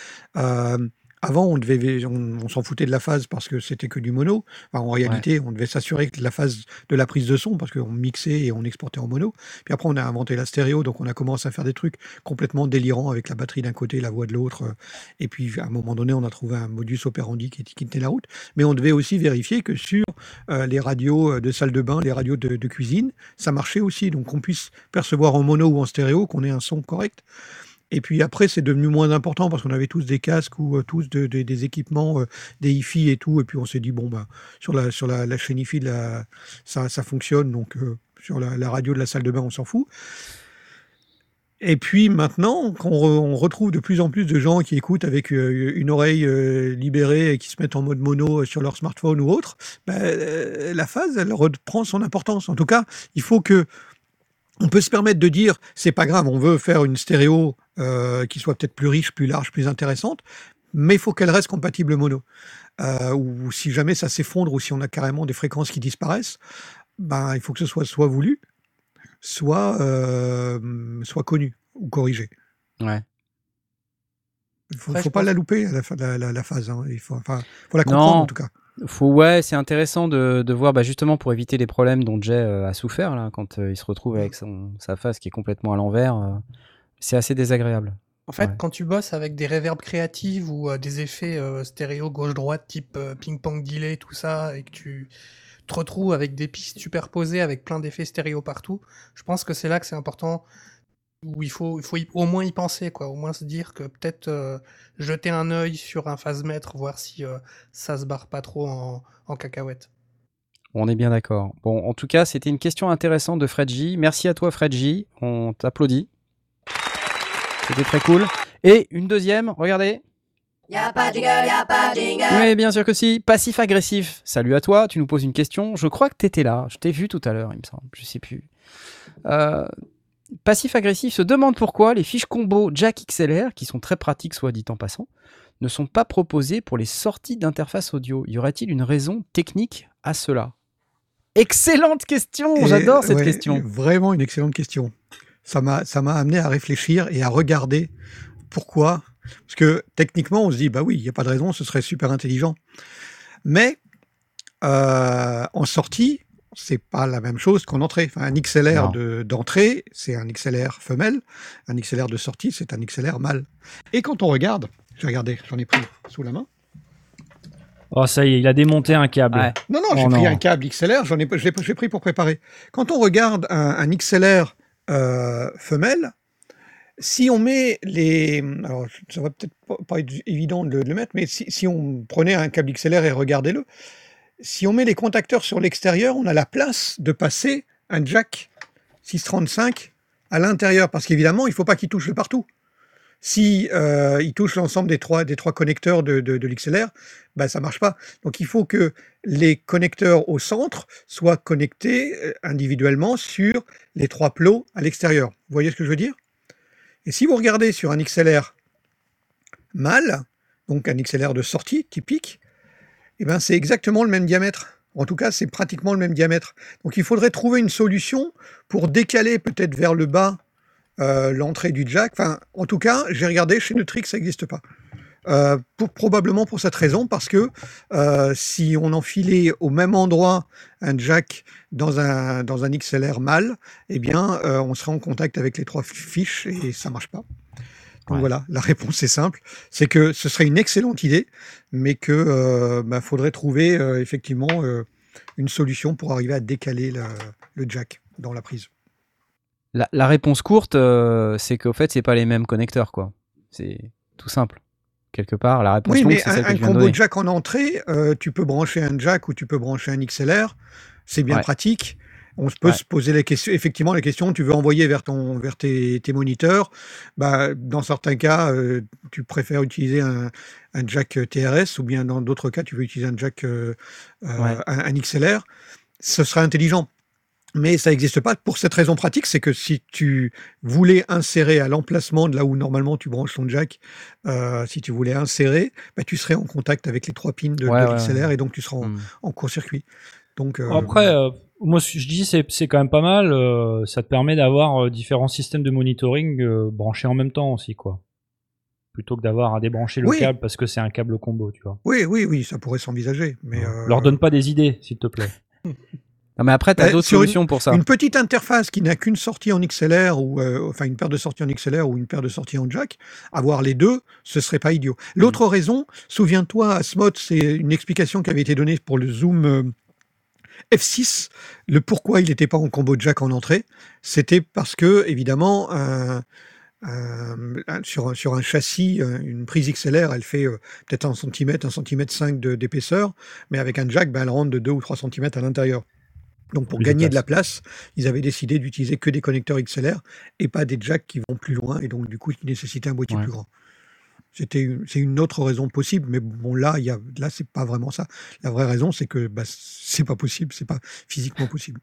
avant, on, devait, on, s'en foutait de la phase parce que c'était que du mono. en réalité, on devait s'assurer que la phase de la prise de son, parce qu'on mixait et on exportait en mono. Puis après, on a inventé la stéréo, donc on a commencé à faire des trucs complètement délirants avec la batterie d'un côté, la voix de l'autre. Et puis, à un moment donné, on a trouvé un modus operandi qui, qui tenait la route. Mais on devait aussi vérifier que sur euh, les radios euh, de salle de bain, les radios de, de cuisine, ça marchait aussi. Donc, qu'on puisse percevoir en mono ou en stéréo, qu'on ait un son correct. Et puis après, c'est devenu moins important parce qu'on avait tous des casques ou tous des équipements, des hi-fi et tout. Et puis on s'est dit, bon, bah, sur la, sur la, chaîne hi-fi, ça, ça fonctionne. Donc sur la, radio de la salle de bain, on s'en fout. Et puis maintenant, on, on, retrouve de plus en plus de gens qui écoutent avec une oreille libérée et qui se mettent en mode mono sur leur smartphone ou autre, bah, la phase, elle reprend son importance. En tout cas, il faut que on peut se permettre de dire, c'est pas grave, on veut faire une stéréo euh, qui soit peut-être plus riche, plus large, plus intéressante, mais il faut qu'elle reste compatible mono. Euh, ou si jamais ça s'effondre ou si on a carrément des fréquences qui disparaissent, ben, il faut que ce soit soit voulu, soit, euh, soit connu ou corrigé. Ouais. Il faut, faut pas la louper la, la, la phase. Hein. Il faut, enfin, faut la comprendre en tout cas. Faut, ouais, c'est intéressant de, de, voir, bah, justement pour éviter les problèmes dont Jay a souffert là, quand il se retrouve avec son, sa face qui est complètement à l'envers. C'est assez désagréable. En fait, quand tu bosses avec des réverbes créatives ou euh, des effets euh, stéréo gauche-droite type euh, ping-pong delay, tout ça, et que tu te retrouves avec des pistes superposées avec plein d'effets stéréo partout, je pense que c'est là que c'est important, où il faut, il faut au moins y penser, quoi, au moins se dire que peut-être jeter un œil sur un phase-mètre, voir si ça se barre pas trop en, en cacahuète. On est bien d'accord. Bon, en tout cas, c'était une question intéressante de Fred J. Merci à toi, Fred J. On t'applaudit. C'était très cool. Et une deuxième, regardez. Y'a pas de jingle, y'a pas de jingle. Oui, bien sûr que si. Passif agressif. Salut à toi, tu nous poses une question. Je crois que t'étais là. Je t'ai vu tout à l'heure, il me semble. Je sais plus. Euh, passif agressif se demande pourquoi les fiches combo Jack XLR, qui sont très pratiques, soit dit en passant, ne sont pas proposées pour les sorties d'interface audio. Y aurait-il une raison technique à cela? Excellente question, j'adore cette question. Vraiment une excellente question ça m'a ça m'a amené à réfléchir et à regarder pourquoi. Parce que techniquement, on se dit bah oui, il n'y a pas de raison, ce serait super intelligent. Mais euh, en sortie, c'est pas la même chose qu'en entrée. Enfin, un XLR d'entrée, c'est un XLR femelle. Un XLR de sortie, c'est un XLR mâle. Et quand on regarde, j'ai regardé, j'en ai pris sous la main. Oh, ça y est, il a démonté un câble. Non, non, j'ai oh pris un câble XLR, j'en ai, j'ai pris pour préparer. Quand on regarde un, un XLR euh, femelle. Si on met les... Alors, ça va peut-être pas être évident de le mettre, mais si, on prenait un câble XLR et regardez-le, si on met les contacteurs sur l'extérieur, on a la place de passer un jack 635 à l'intérieur, parce qu'évidemment, il ne faut pas qu'il touche de partout. Si euh, il touche l'ensemble des trois, des trois connecteurs de, l'XLR, ben, ça marche pas. Donc il faut que les connecteurs au centre soient connectés euh, individuellement sur les trois plots à l'extérieur. Vous voyez ce que je veux dire? Et si vous regardez sur un XLR mâle, donc un XLR de sortie typique, eh ben c'est exactement le même diamètre. En tout cas, c'est pratiquement le même diamètre. Donc il faudrait trouver une solution pour décaler peut-être vers le bas euh, l'entrée du jack. Enfin, en tout cas, j'ai regardé chez Nutrix, ça n'existe pas. Euh, probablement pour cette raison, parce que euh, si on enfilait au même endroit un jack dans un, dans XLR mâle, eh bien, on serait en contact avec les trois fiches et ça marche pas. Donc Ouais. voilà, la réponse est simple, c'est que ce serait une excellente idée, mais que euh, bah, faudrait trouver euh, effectivement euh, une solution pour arriver à décaler le, le jack dans la prise. La, la réponse courte, euh, c'est qu'au fait, c'est pas les mêmes connecteurs, quoi. C'est tout simple. Quelque part, la réponse Oui, longue, mais un, celle que combo jack en entrée, tu peux brancher un jack ou tu peux brancher un XLR, c'est bien Ouais. pratique. On peut Ouais. se poser la question, effectivement, la question, tu veux envoyer vers, ton, vers tes, tes moniteurs. Bah, dans certains cas, euh, tu préfères utiliser un, un jack TRS ou bien dans d'autres cas, tu veux utiliser un jack, euh, euh, Ouais. un, un XLR. Ce serait intelligent. Mais ça n'existe pas pour cette raison pratique, c'est que si tu voulais insérer à l'emplacement de là où normalement tu branches ton jack, euh, si tu voulais insérer, bah, tu serais en contact avec les trois pins de, Ouais, de ouais, l'XLR et donc tu seras en, Hmm. en court-circuit. Donc, Après, moi, je dis c'est c'est quand même pas mal. euh, ça te permet d'avoir euh, différents systèmes de monitoring euh, branchés en même temps aussi, quoi. Plutôt que d'avoir à débrancher le Oui. câble parce que c'est un câble combo, tu vois. oui, oui, oui, ça pourrait s'envisager. Mais euh, Leur donne pas des idées, s'il te plaît. Non, mais après, tu as Bah, d'autres une- solutions pour ça. Une petite interface qui n'a qu'une sortie en XLR ou euh, enfin une paire de sorties en XLR ou une paire de sorties en jack, avoir les deux, ce serait pas idiot. L'autre Mm. raison, souviens-toi, Asmod, c'est une explication qui avait été donnée pour le Zoom euh, F6, le pourquoi il n'était pas en combo jack en entrée, c'était parce que évidemment un- un- sur, un- sur un châssis, euh, une prise XLR, elle fait euh, peut-être un centimètre, un centimètre 5 de- d'épaisseur, mais avec un jack, ben, elle rentre de 2 ou 3 centimètres à l'intérieur. Donc pour Plus de gagner de la place, ils avaient décidé d'utiliser que des connecteurs XLR et pas des jacks qui vont plus loin et donc du coup qui nécessitaient un boîtier Ouais. plus grand. C'était c'est une autre raison possible, mais bon là il y a là c'est pas vraiment ça. La vraie raison c'est que bah, c'est pas possible, c'est pas physiquement possible.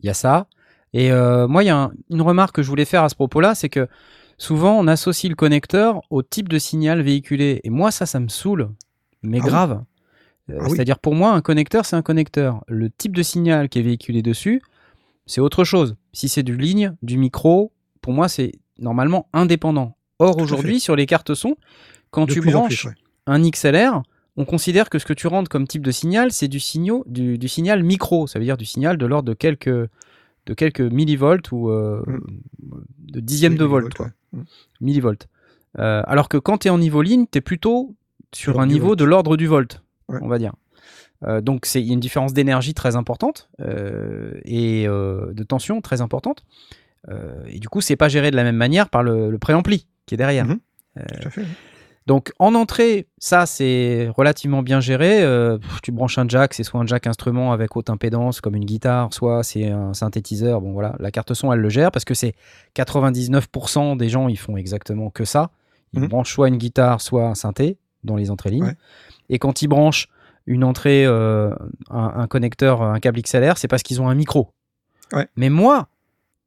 Il y a ça. Et euh, moi, il y a un- une remarque que je voulais faire à ce propos-là, c'est que souvent, on associe le connecteur au type de signal véhiculé. Et moi, ça, ça me saoule. Mais Ah oui. grave. Euh, Ah oui. C'est-à-dire, pour moi, un connecteur, c'est un connecteur. Le type de signal qui est véhiculé dessus, c'est autre chose. Si c'est du ligne, du micro, pour moi, c'est normalement indépendant. Or, aujourd'hui, sur les cartes son, quand De tu branches plus, ouais. un XLR, on considère que ce que tu rentres comme type de signal, c'est du, signaux, du, du signal micro. Ça veut dire du signal de l'ordre de quelques, de quelques millivolts ou euh, de dixièmes de volt. Millivolts, quoi. ouais. Mm. Millivolts. Euh, alors que quand tu es en niveau ligne, tu es plutôt sur un niveau volt. de l'ordre du volt, Ouais. on va dire. Euh, donc il y a une différence d'énergie très importante et de tension très importante. Et du coup, c'est pas géré de la même manière par le, le préampli qui est derrière. Mhm. Euh, Tout à fait. donc en entrée, ça c'est relativement bien géré. Euh, tu branches un jack, c'est soit un jack instrument avec haute impédance comme une guitare, soit c'est un synthétiseur. Bon voilà, la carte son elle le gère parce que c'est 99% des gens ils font exactement que ça. Ils Mhm. branchent soit une guitare, soit un synthé dans les entrées lignes. Ouais. Et quand ils branchent une entrée, euh, un, un connecteur, un câble XLR, c'est parce qu'ils ont un micro. Ouais. Mais moi,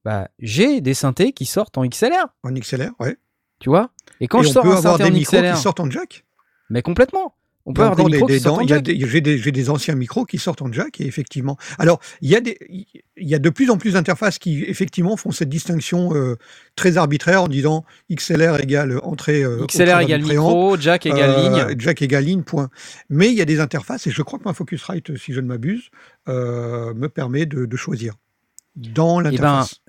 bah, j'ai des synthés qui sortent en XLR, En XLR, ouais. Tu vois? Et quand et je on sors peut un avoir des micros XLR, qui sortent en jack? mais complètement. On peut avoir des micros qui sortent en jack. J'ai des, anciens micros qui sortent en jack et effectivement. Alors il y a des, il y a de plus en plus d'interfaces qui effectivement font cette distinction euh, très arbitraire en disant XLR égale entrée. euh, XLR égale micro, jack égale euh, ligne. Jack égale ligne, point. Mais il y a des interfaces, et je crois que ma Focusrite, si je ne m'abuse, me permet de, de choisir dans Eh ben, l'interface.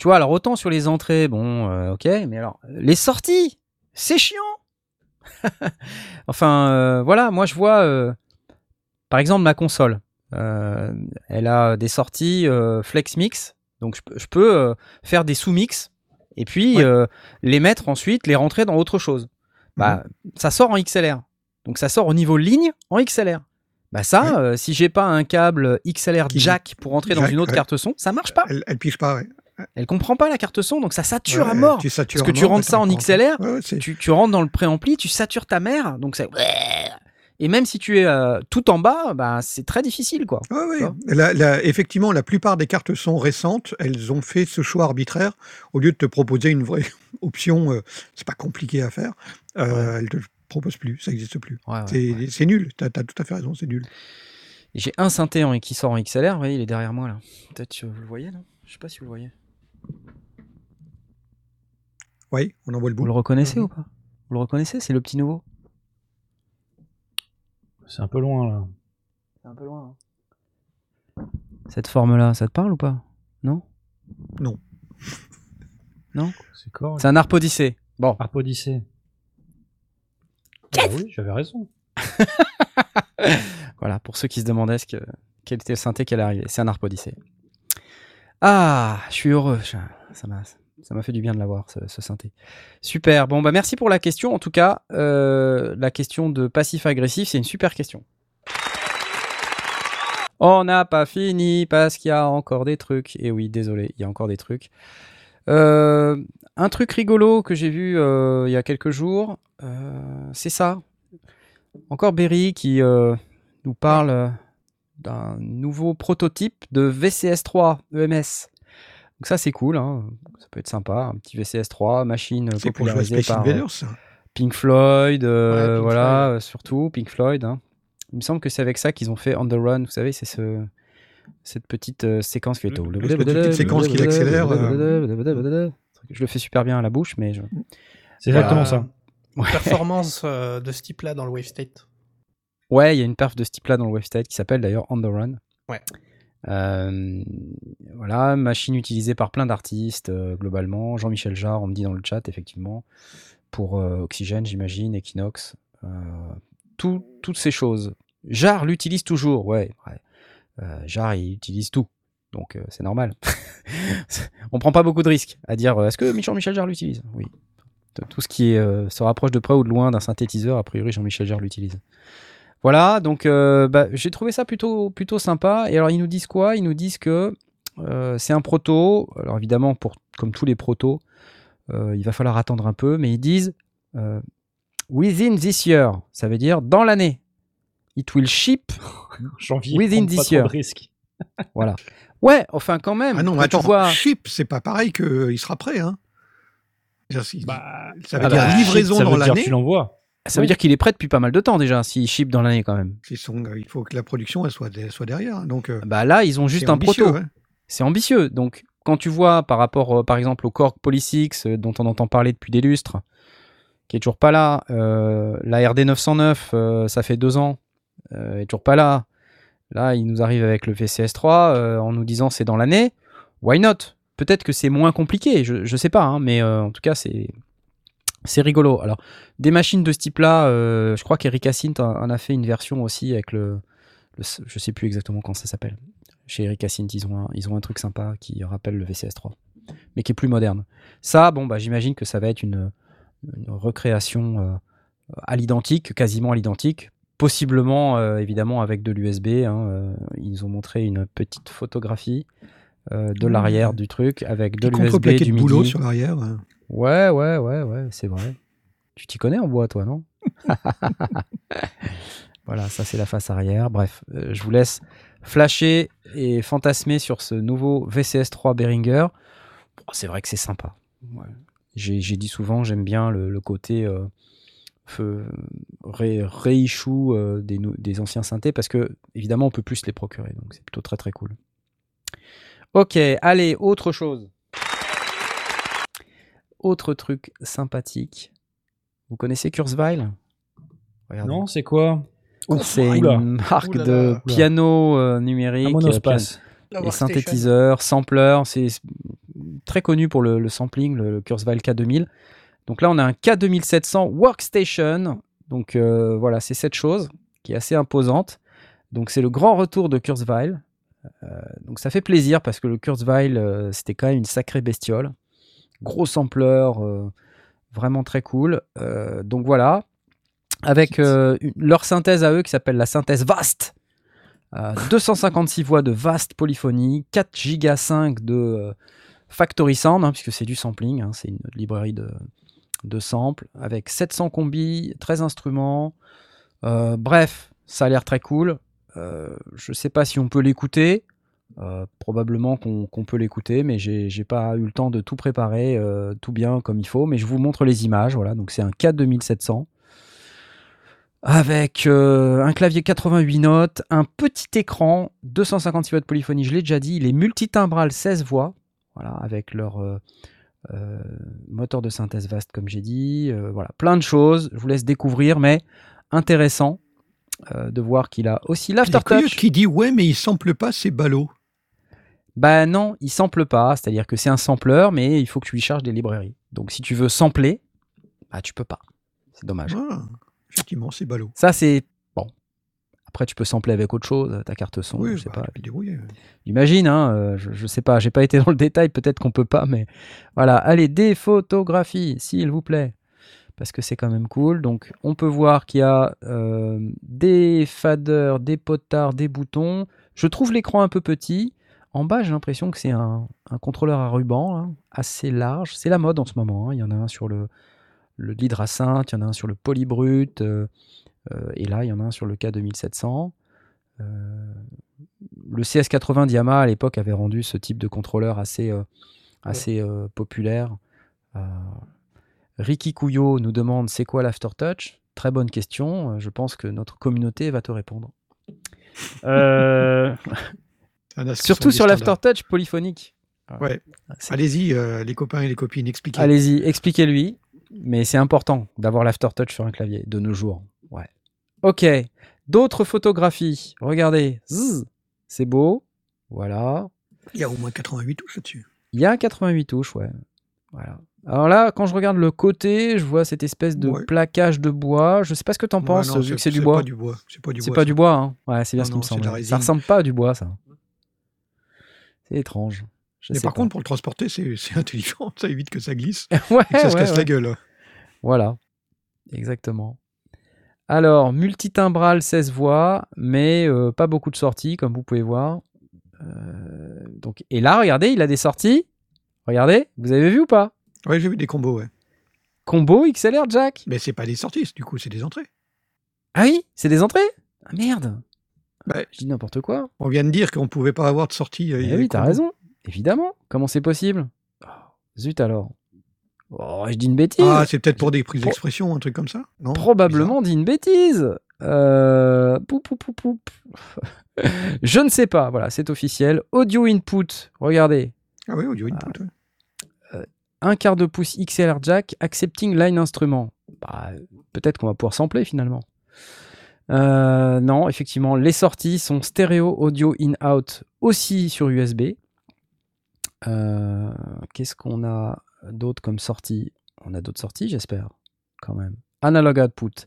Tu vois, alors autant sur les entrées, bon, euh, ok, mais alors les sorties, c'est chiant. enfin, euh, voilà, moi je vois, euh, par exemple, ma console. Elle a des sorties Flex Mix, donc je, peux- je peux faire des sous-mix et puis Ouais. les mettre ensuite, les rentrer dans autre chose. Bah, ça sort en XLR. Donc ça sort au niveau ligne en XLR. Bah ça, Ouais. euh, si j'ai pas un câble XLR jack pour rentrer dans une autre ouais. carte son, ça marche pas. Elle, elle pige pas, ouais. Elle comprend pas la carte son, donc ça sature à Ouais, mort. Tu satures Parce que tu rentres ouais, ça en XLR. Ouais, ouais, Tu, tu rentres dans le préampli, tu satures ta mère, donc c'est et même si tu es euh, tout en bas, bah c'est très difficile quoi. Ouais, ouais. Tu La- la- effectivement, la plupart des cartes son récentes, elles ont fait ce choix arbitraire au lieu de te proposer une vraie option. euh, c'est pas compliqué à faire. Euh, Elles te proposent plus, ça n'existe plus. c'est c'est nul. T'as as tout à fait raison, c'est nul. J'ai un synthé en, qui sort en XLR, vous voyez, il est derrière moi là. Peut-être que vous le voyez là? Je sais pas si vous le voyez. Oui, on envoie le Vous bout. le reconnaissez Mhm. ou pas? Vous le reconnaissez C'est le petit nouveau? C'est un peu loin là. C'est un peu loin. hein. Cette forme-là, ça te parle ou pas? Non? Non. Non? C'est quoi C'est un Arpodicée. Bon. Arpodicée. Ah oui, j'avais raison. Voilà, pour ceux qui se demandaient ce que, quel était le synthé qui allait arriver. C'est un Arpodicée. Ah, je suis heureux. Ça m'a, ça m'a fait du bien de l'avoir, ce, ce synthé. Super. Bon, bah merci pour la question. En tout cas, euh, la question de passif-agressif, c'est une super question. On n'a pas fini parce qu'il y a encore des trucs. Et oui, désolé, il y a encore des trucs. Euh, un truc rigolo que j'ai vu euh, il y a quelques jours, c'est ça. Encore Berry qui nous parle d'un nouveau prototype de VCS3 EMS. Donc ça c'est cool, hein. ça peut être sympa, un petit VCS3, machine euh, C'est pour jouer à popularisée par euh, Invaders. Pink Floyd, euh, Ouais, Pink voilà, Floyd. euh, surtout Pink Floyd. hein. Il me semble que c'est avec ça qu'ils ont fait On the Run, vous savez, c'est ce, cette petite euh, séquence qui est... Cette petite séquence qui l'accélère, Je le fais super bien à la bouche, mais je... C'est exactement Euh, ça. Performance euh, de ce type-là dans le Wave State. Ouais, il y a une perf de ce type-là dans le Wave State qui s'appelle d'ailleurs On the Run. Ouais. Euh, voilà, machine utilisée par plein d'artistes euh, globalement. Jean-Michel Jarre, on me dit dans le chat, effectivement, pour euh, Oxygène, j'imagine, Equinox, euh, tout- toutes ces choses. Jarre l'utilise toujours, ouais. Jarre, il utilise tout, donc c'est normal. on prend pas beaucoup de risques à dire est-ce que Jean-Michel Jarre l'utilise? Oui. Tout ce qui se rapproche de près ou de loin d'un synthétiseur, a priori Jean-Michel Jarre l'utilise. Voilà, donc euh, bah, j'ai trouvé ça plutôt, plutôt sympa. Et alors ils nous disent quoi? Ils nous disent que euh, c'est un proto. Alors évidemment, pour, comme tous les protos, euh, il va falloir attendre un peu, mais ils disent euh, within this year. Ça veut dire dans l'année. It will ship. Janvier, Within pas this trop year. de risques. Voilà. Ouais, enfin quand même. Ah non, mais attends, vois- ship, c'est pas pareil qu'il sera prêt. Hein. Bah, ça veut ah dire bah, livraison ça veut dans dire l'année. tu l'envoies. Ça veut dire qu'il est prêt depuis pas mal de temps déjà, s'il ship dans l'année quand même. Son- Il faut que la production elle soit, soit derrière. Donc, euh, Bah là, ils ont juste un proto. hein. c'est ambitieux. Donc, quand tu vois par rapport, euh, par exemple, au Korg Polysix, euh, dont on entend parler depuis des lustres, qui est toujours pas là, la RD 909, euh, ça fait deux ans, est toujours pas là. Là, il nous arrive avec le VCS3 euh, en nous disant c'est dans l'année. Why not? Peut-être que c'est moins compliqué, je, je sais pas, hein, mais en tout cas, c'est. C'est rigolo. Alors, des machines de ce type-là, euh, je crois qu'Erika Sint en a fait une version aussi avec le, le- Je sais plus exactement comment ça s'appelle chez Erika Sint, ils ont, un, ils ont un truc sympa qui rappelle le VCS3, mais qui est plus moderne. Ça, bon, bah, j'imagine que ça va être une, une recréation euh, à l'identique, quasiment à l'identique, possiblement euh, évidemment avec de l'USB. hein, ils ont montré une petite photographie de Mmh. l'arrière du truc avec de l'USB, du de boulot sur l'arrière. Ouais, ouais, ouais, ouais, c'est vrai. Tu t'y connais en bois, toi, non? Voilà, ça c'est la face arrière. Bref, euh, je vous laisse flasher et fantasmer sur ce nouveau VCS3 Behringer. Bon, c'est vrai que c'est sympa. Ouais. J'ai dit souvent, j'aime bien le, le côté euh, feu- ré- euh, des, des anciens synthés parce que évidemment on peut plus les procurer, donc c'est plutôt très très cool. Ok, allez, autre chose. Autre truc sympathique. Vous connaissez Kurzweil? Regardez. Non, c'est quoi? C'est Oula. une marque Oula de piano euh, numérique, Un euh, monospace. piano- et synthétiseur, sampler. C'est très connu pour le, le sampling, le, le Kurzweil K2000. Donc là, on a un K2700 Workstation. Donc euh, voilà, c'est cette chose qui est assez imposante. Donc c'est le grand retour de Kurzweil. Euh, donc ça fait plaisir parce que le Kurzweil, euh, c'était quand même une sacrée bestiole. Gros sampler, euh, vraiment très cool. Euh, donc voilà, avec euh, une- leur synthèse à eux qui s'appelle la synthèse VAST. Euh, 256 voix de vaste polyphonie, 4 giga 5 de Factory Sound, hein, puisque c'est du sampling, hein, c'est une librairie de, de samples, avec 700 combis, 13 instruments. Euh, bref, ça a l'air très cool. Euh, je sais pas si on peut l'écouter. Euh, probablement qu'on peut l'écouter, mais j'ai pas eu le temps de tout préparer euh, tout bien comme il faut. Mais je vous montre les images. Voilà, donc c'est un K2700 avec euh, un clavier 88 notes, un petit écran, 256 watts de polyphonie, je l'ai déjà dit, il est multitimbral 16 voix, voilà, avec leur, moteur de synthèse vaste, comme j'ai dit. voilà, plein de choses. Je vous laisse découvrir, mais intéressant de voir qu'il a aussi l'aftertouch. qui dit ouais, mais il sample pas, c'est ballot. Bah non, il sample pas. C'est-à-dire que c'est un sampleur, mais il faut que tu lui charges des librairies. Donc si tu veux sampler, bah tu peux pas. C'est dommage. Ah, effectivement, c'est ballot. Ça, c'est bon. Après, tu peux sampler avec autre chose, ta carte son, Oui, je sais bah, pas. tu peux te débrouiller. Imagine, hein, euh, je, je sais pas, j'ai pas été dans le détail, peut-être qu'on peut pas, mais voilà. Allez, des photographies, s'il vous plaît, parce que c'est quand même cool. Donc, on peut voir qu'il y a euh, des faders, des potards, des boutons. Je trouve l'écran un peu petit. En bas, j'ai l'impression que c'est un, un contrôleur à ruban, hein, assez large. C'est la mode en ce moment. hein. Il y en a un sur le, le l'hydrasynth, il y en a un sur le polybrut, euh, euh, et là, il y en a un sur le K2700. Euh, le CS80 Diama à l'époque avait rendu ce type de contrôleur assez, euh, assez euh, populaire. Euh, Ricky Couillot nous demande c'est quoi l'aftertouch? Très bonne question. Je pense que notre communauté va te répondre. Euh, C'est qui surtout sur l'aftertouch polyphonique. Ouais. C'est- Allez-y, euh, les copains et les copines, expliquez. Allez-y, expliquez-lui. Mais c'est important d'avoir l'aftertouch sur un clavier de nos jours. Ouais. Ok. D'autres photographies. Regardez. C'est beau. Voilà. Il y a au moins 88 touches là-dessus. Il y a 88 touches, ouais. Voilà. Alors là, quand je regarde le côté, je vois cette espèce de Ouais. plaquage de bois. Je sais pas ce que t'en Ouais, penses, non, vu que c'est du bois. pas du bois. C'est pas du C'est bois. pas ça. du bois, hein. Ouais, c'est bien Non, ce qui me c'est semble. Ça résine. ressemble pas à du bois, ça. C'est étrange. Je Mais par pas. contre, pour le transporter, c'est intelligent. Ça évite que ça glisse ouais, et que ça se casse ouais. la gueule. Voilà, exactement. Alors, multitimbral 16 voix, mais euh, pas beaucoup de sorties, comme vous pouvez voir. Euh, donc, et là, regardez, il a des sorties. Regardez, vous avez vu ou pas? Ouais, j'ai vu des combos, ouais. Combo XLR Jack. Mais c'est pas des sorties, du coup, c'est des entrées. Ah oui, c'est des entrées? Ah merde Ouais. Je dis n'importe quoi. On vient de dire qu'on pouvait pas avoir de sortie. euh, Eh oui, t'as raison. Évidemment. Comment c'est possible? Oh, Zut alors. Oh, je dis une bêtise. Ah, c'est peut-être pour des prises Pro- d'expression, un truc comme ça? Non? Probablement dit une bêtise. Euh... Poup, poup, poup. Je ne sais pas. Voilà, c'est officiel. Audio input. Regardez. Ah oui, audio input. ouais. Un quart de pouce XLR jack accepting line instrument. Bah, peut-être qu'on va pouvoir sampler finalement. Euh, non, effectivement, les sorties sont stéréo audio in-out aussi sur USB. Euh, Qu'est-ce qu'on a d'autre comme sortie On a d'autres sorties, j'espère, quand même. Analog output.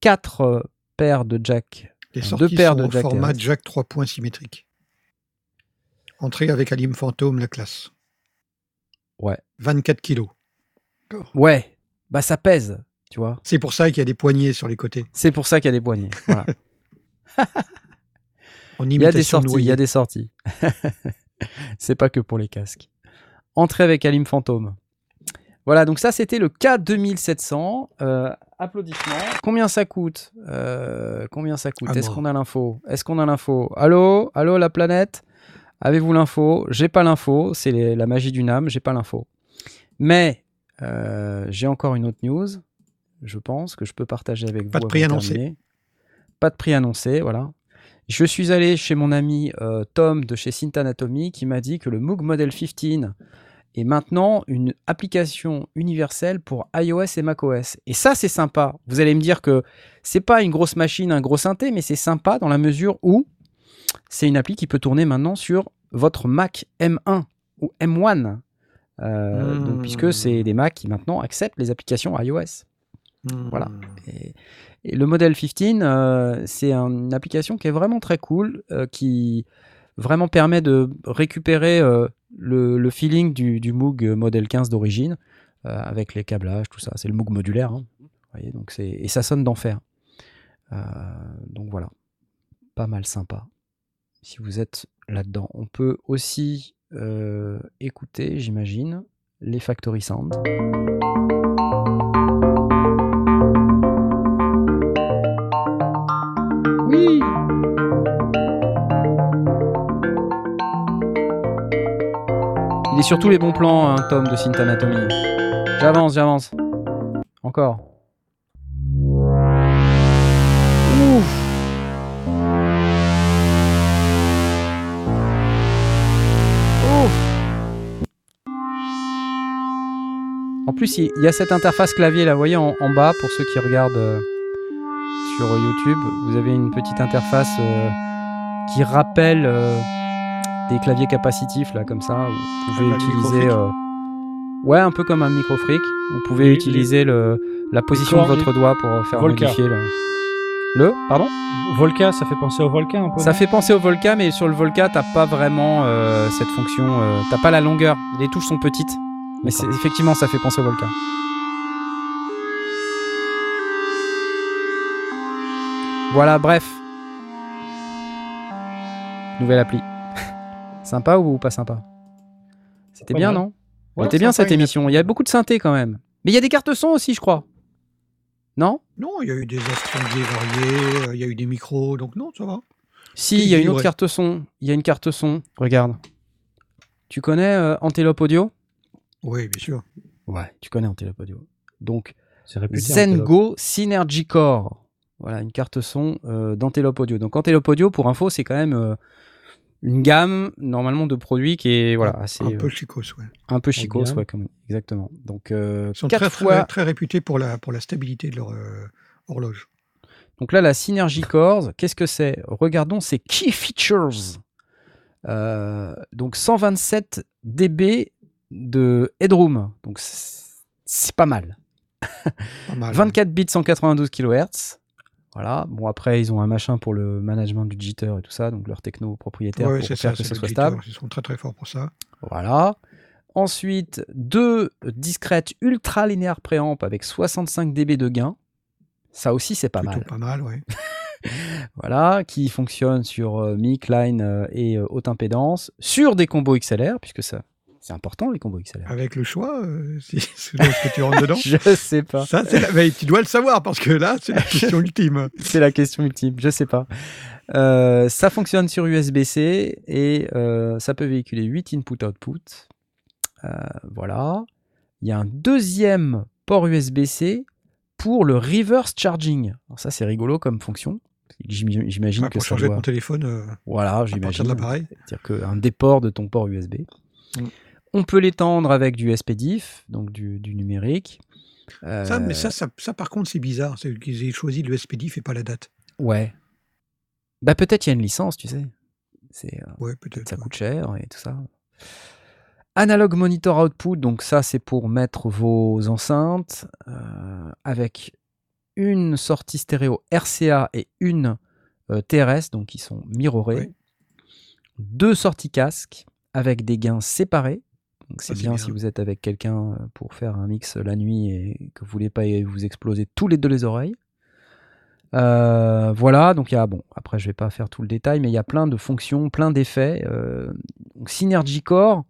4 paires de jack. Les Deux sorties paires sont de jack format jack 3 points symétrique. Entrée avec Alim Phantom, la classe. Ouais. 24 kilos. Ouais, bah ça pèse, tu vois? C'est pour ça qu'il y a des poignées sur les côtés. C'est pour ça qu'il y a des poignées. Voilà. En Il y a des sorties, il y a des sorties. c'est pas que pour les casques. Entrée avec Alim Phantom. Voilà, donc ça c'était le K2700. Euh, applaudissements. Combien ça coûte Euh, Combien ça coûte? Est-ce qu'on a l'info? Est-ce qu'on a l'info? Allô? Allô la planète? Avez-vous l'info? J'ai pas l'info. C'est la magie du NAM. J'ai pas l'info. Mais euh, j'ai encore une autre news. Je pense que je peux partager avec Pas vous. de prix annoncé. terminer. Pas de prix annoncé, voilà. Je suis allé chez mon ami euh, Tom de chez Synth Anatomy qui m'a dit que le Moog Model 15 est maintenant une application universelle pour iOS et macOS. Et ça, c'est sympa. Vous allez me dire que c'est pas une grosse machine, un gros synthé, mais c'est sympa dans la mesure où c'est une appli qui peut tourner maintenant sur votre Mac M1 ou M1. Euh, donc, Hmm. puisque c'est des Macs qui maintenant acceptent les applications iOS. Voilà. Hmm. Et, et le modèle 15, euh, c'est un- une application qui est vraiment très cool, euh, qui vraiment permet de récupérer euh, le, le feeling du, du Moog modèle 15 d'origine, avec les câblages, tout ça. C'est le Moog modulaire. hein. Vous voyez, donc c'est, et ça sonne d'enfer. Donc voilà. Pas mal sympa. Si vous êtes là-dedans. On peut aussi écouter, j'imagine, les Factory Sound. Il est sur tous les bons plans, hein, Tom de Synth Anatomy. J'avance, j'avance. Encore. Ouf Ouf plus, il y a cette interface clavier là, vous voyez en, en bas pour ceux qui regardent euh, sur YouTube, vous avez une petite interface euh, qui rappelle euh, des claviers capacitifs là comme ça. où Vous pouvez utiliser, micro-fric. euh, ouais, un peu comme un micro fric. Vous pouvez utiliser le, la position de votre doigt pour euh, faire Volca. modifier le. Le, pardon? Volca, ça fait penser au Volca un peu. Ça fait penser au Volca, mais sur le Volca, t'as pas vraiment euh, cette fonction. euh, t'as pas la longueur. Les touches sont petites. Mais c'est- effectivement, ça fait penser au Volca. Voilà, bref. Nouvelle appli. Sympa ou pas sympa? C'était bien, non? Elle Ouais, était bien cette émission. Il y a beaucoup de synthé quand même. Mais il y a des cartes son aussi, je crois. Non? Non, il y a eu des instruments variés, euh, il y a eu des micros, donc non, ça va. Si, il y a une autre Ouais. carte son. Il y a une carte son. Regarde. Tu connais euh, Antelope Audio? Oui, bien sûr. Ouais, tu connais Antelope Audio. Donc, C'est réputé. Antelope. Zengo Synergy Core. Voilà, une carte son euh, d'Antelope Audio. Donc, Antelope Audio, pour info, c'est quand même euh, une gamme, normalement, de produits qui est voilà, assez, un euh, peu chicos, ouais. un peu chicos, ouais, comme- exactement. Donc, euh, Ils sont quatre très, fois. très, très réputés pour la, pour la stabilité de leur euh, horloge. Donc là, la Synergy Cores, qu'est-ce que c'est? Regardons ses key features. Euh, donc 127 dB de headroom. Donc c'est c'est pas mal. Pas mal. 24 bits 192 kHz. Voilà. Bon, après, ils ont un machin pour le management du jitter et tout ça, donc leur techno propriétaire Ouais, pour c'est faire ça, que le soit jitter, stable. Ils sont très très forts pour ça. Voilà. Ensuite, deux discrètes ultra linéaires préamp avec 65 dB de gain. Ça aussi, c'est pas Plutôt mal. pas mal, ouais. Voilà, qui fonctionne sur euh, mic, line euh, et euh, haute impédance, sur des combos XLR, puisque ça, c'est important les combos XLR. Avec le choix, euh, si, selon ce que tu rentres dedans. Je sais pas. Ça, c'est la- mais tu dois le savoir parce que là, c'est la question ultime. C'est la question ultime, je sais pas. Euh, ça fonctionne sur USB-C et euh, ça peut véhiculer 8 input-output. Euh, voilà. Il y a un deuxième port USB-C pour le reverse charging. Alors ça, c'est rigolo comme fonction. J'im- J'imagine Ouais, que pour ça changer doit... ton téléphone Voilà, j'imagine. l'appareil. C'est-à-dire qu'un déport de ton port USB. Mm. On peut l'étendre avec du SPDIF, donc du, du numérique. Euh, Ça, mais ça, ça, ça, par contre, c'est bizarre. C'est qu'ils aient choisi le SPDIF et pas la date. Ouais. Bah peut-être il y a une licence, tu sais. C'est, euh, Ouais, peut-être. ça ouais. coûte cher et tout ça. Analog Monitor Output, donc ça c'est pour mettre vos enceintes euh, avec une sortie stéréo RCA et une euh, TRS, donc qui sont mirrorées. Ouais. Deux sorties casque avec des gains séparés. Donc c'est Ça, c'est bien, bien. si vous êtes avec quelqu'un euh, pour faire un mix la nuit et que vous voulez pas vous exploser tous les deux les oreilles. Euh, voilà, donc il y a, bon, après je vais pas faire tout le détail, mais il y a plein de fonctions, plein d'effets. Euh, donc Synergy Core,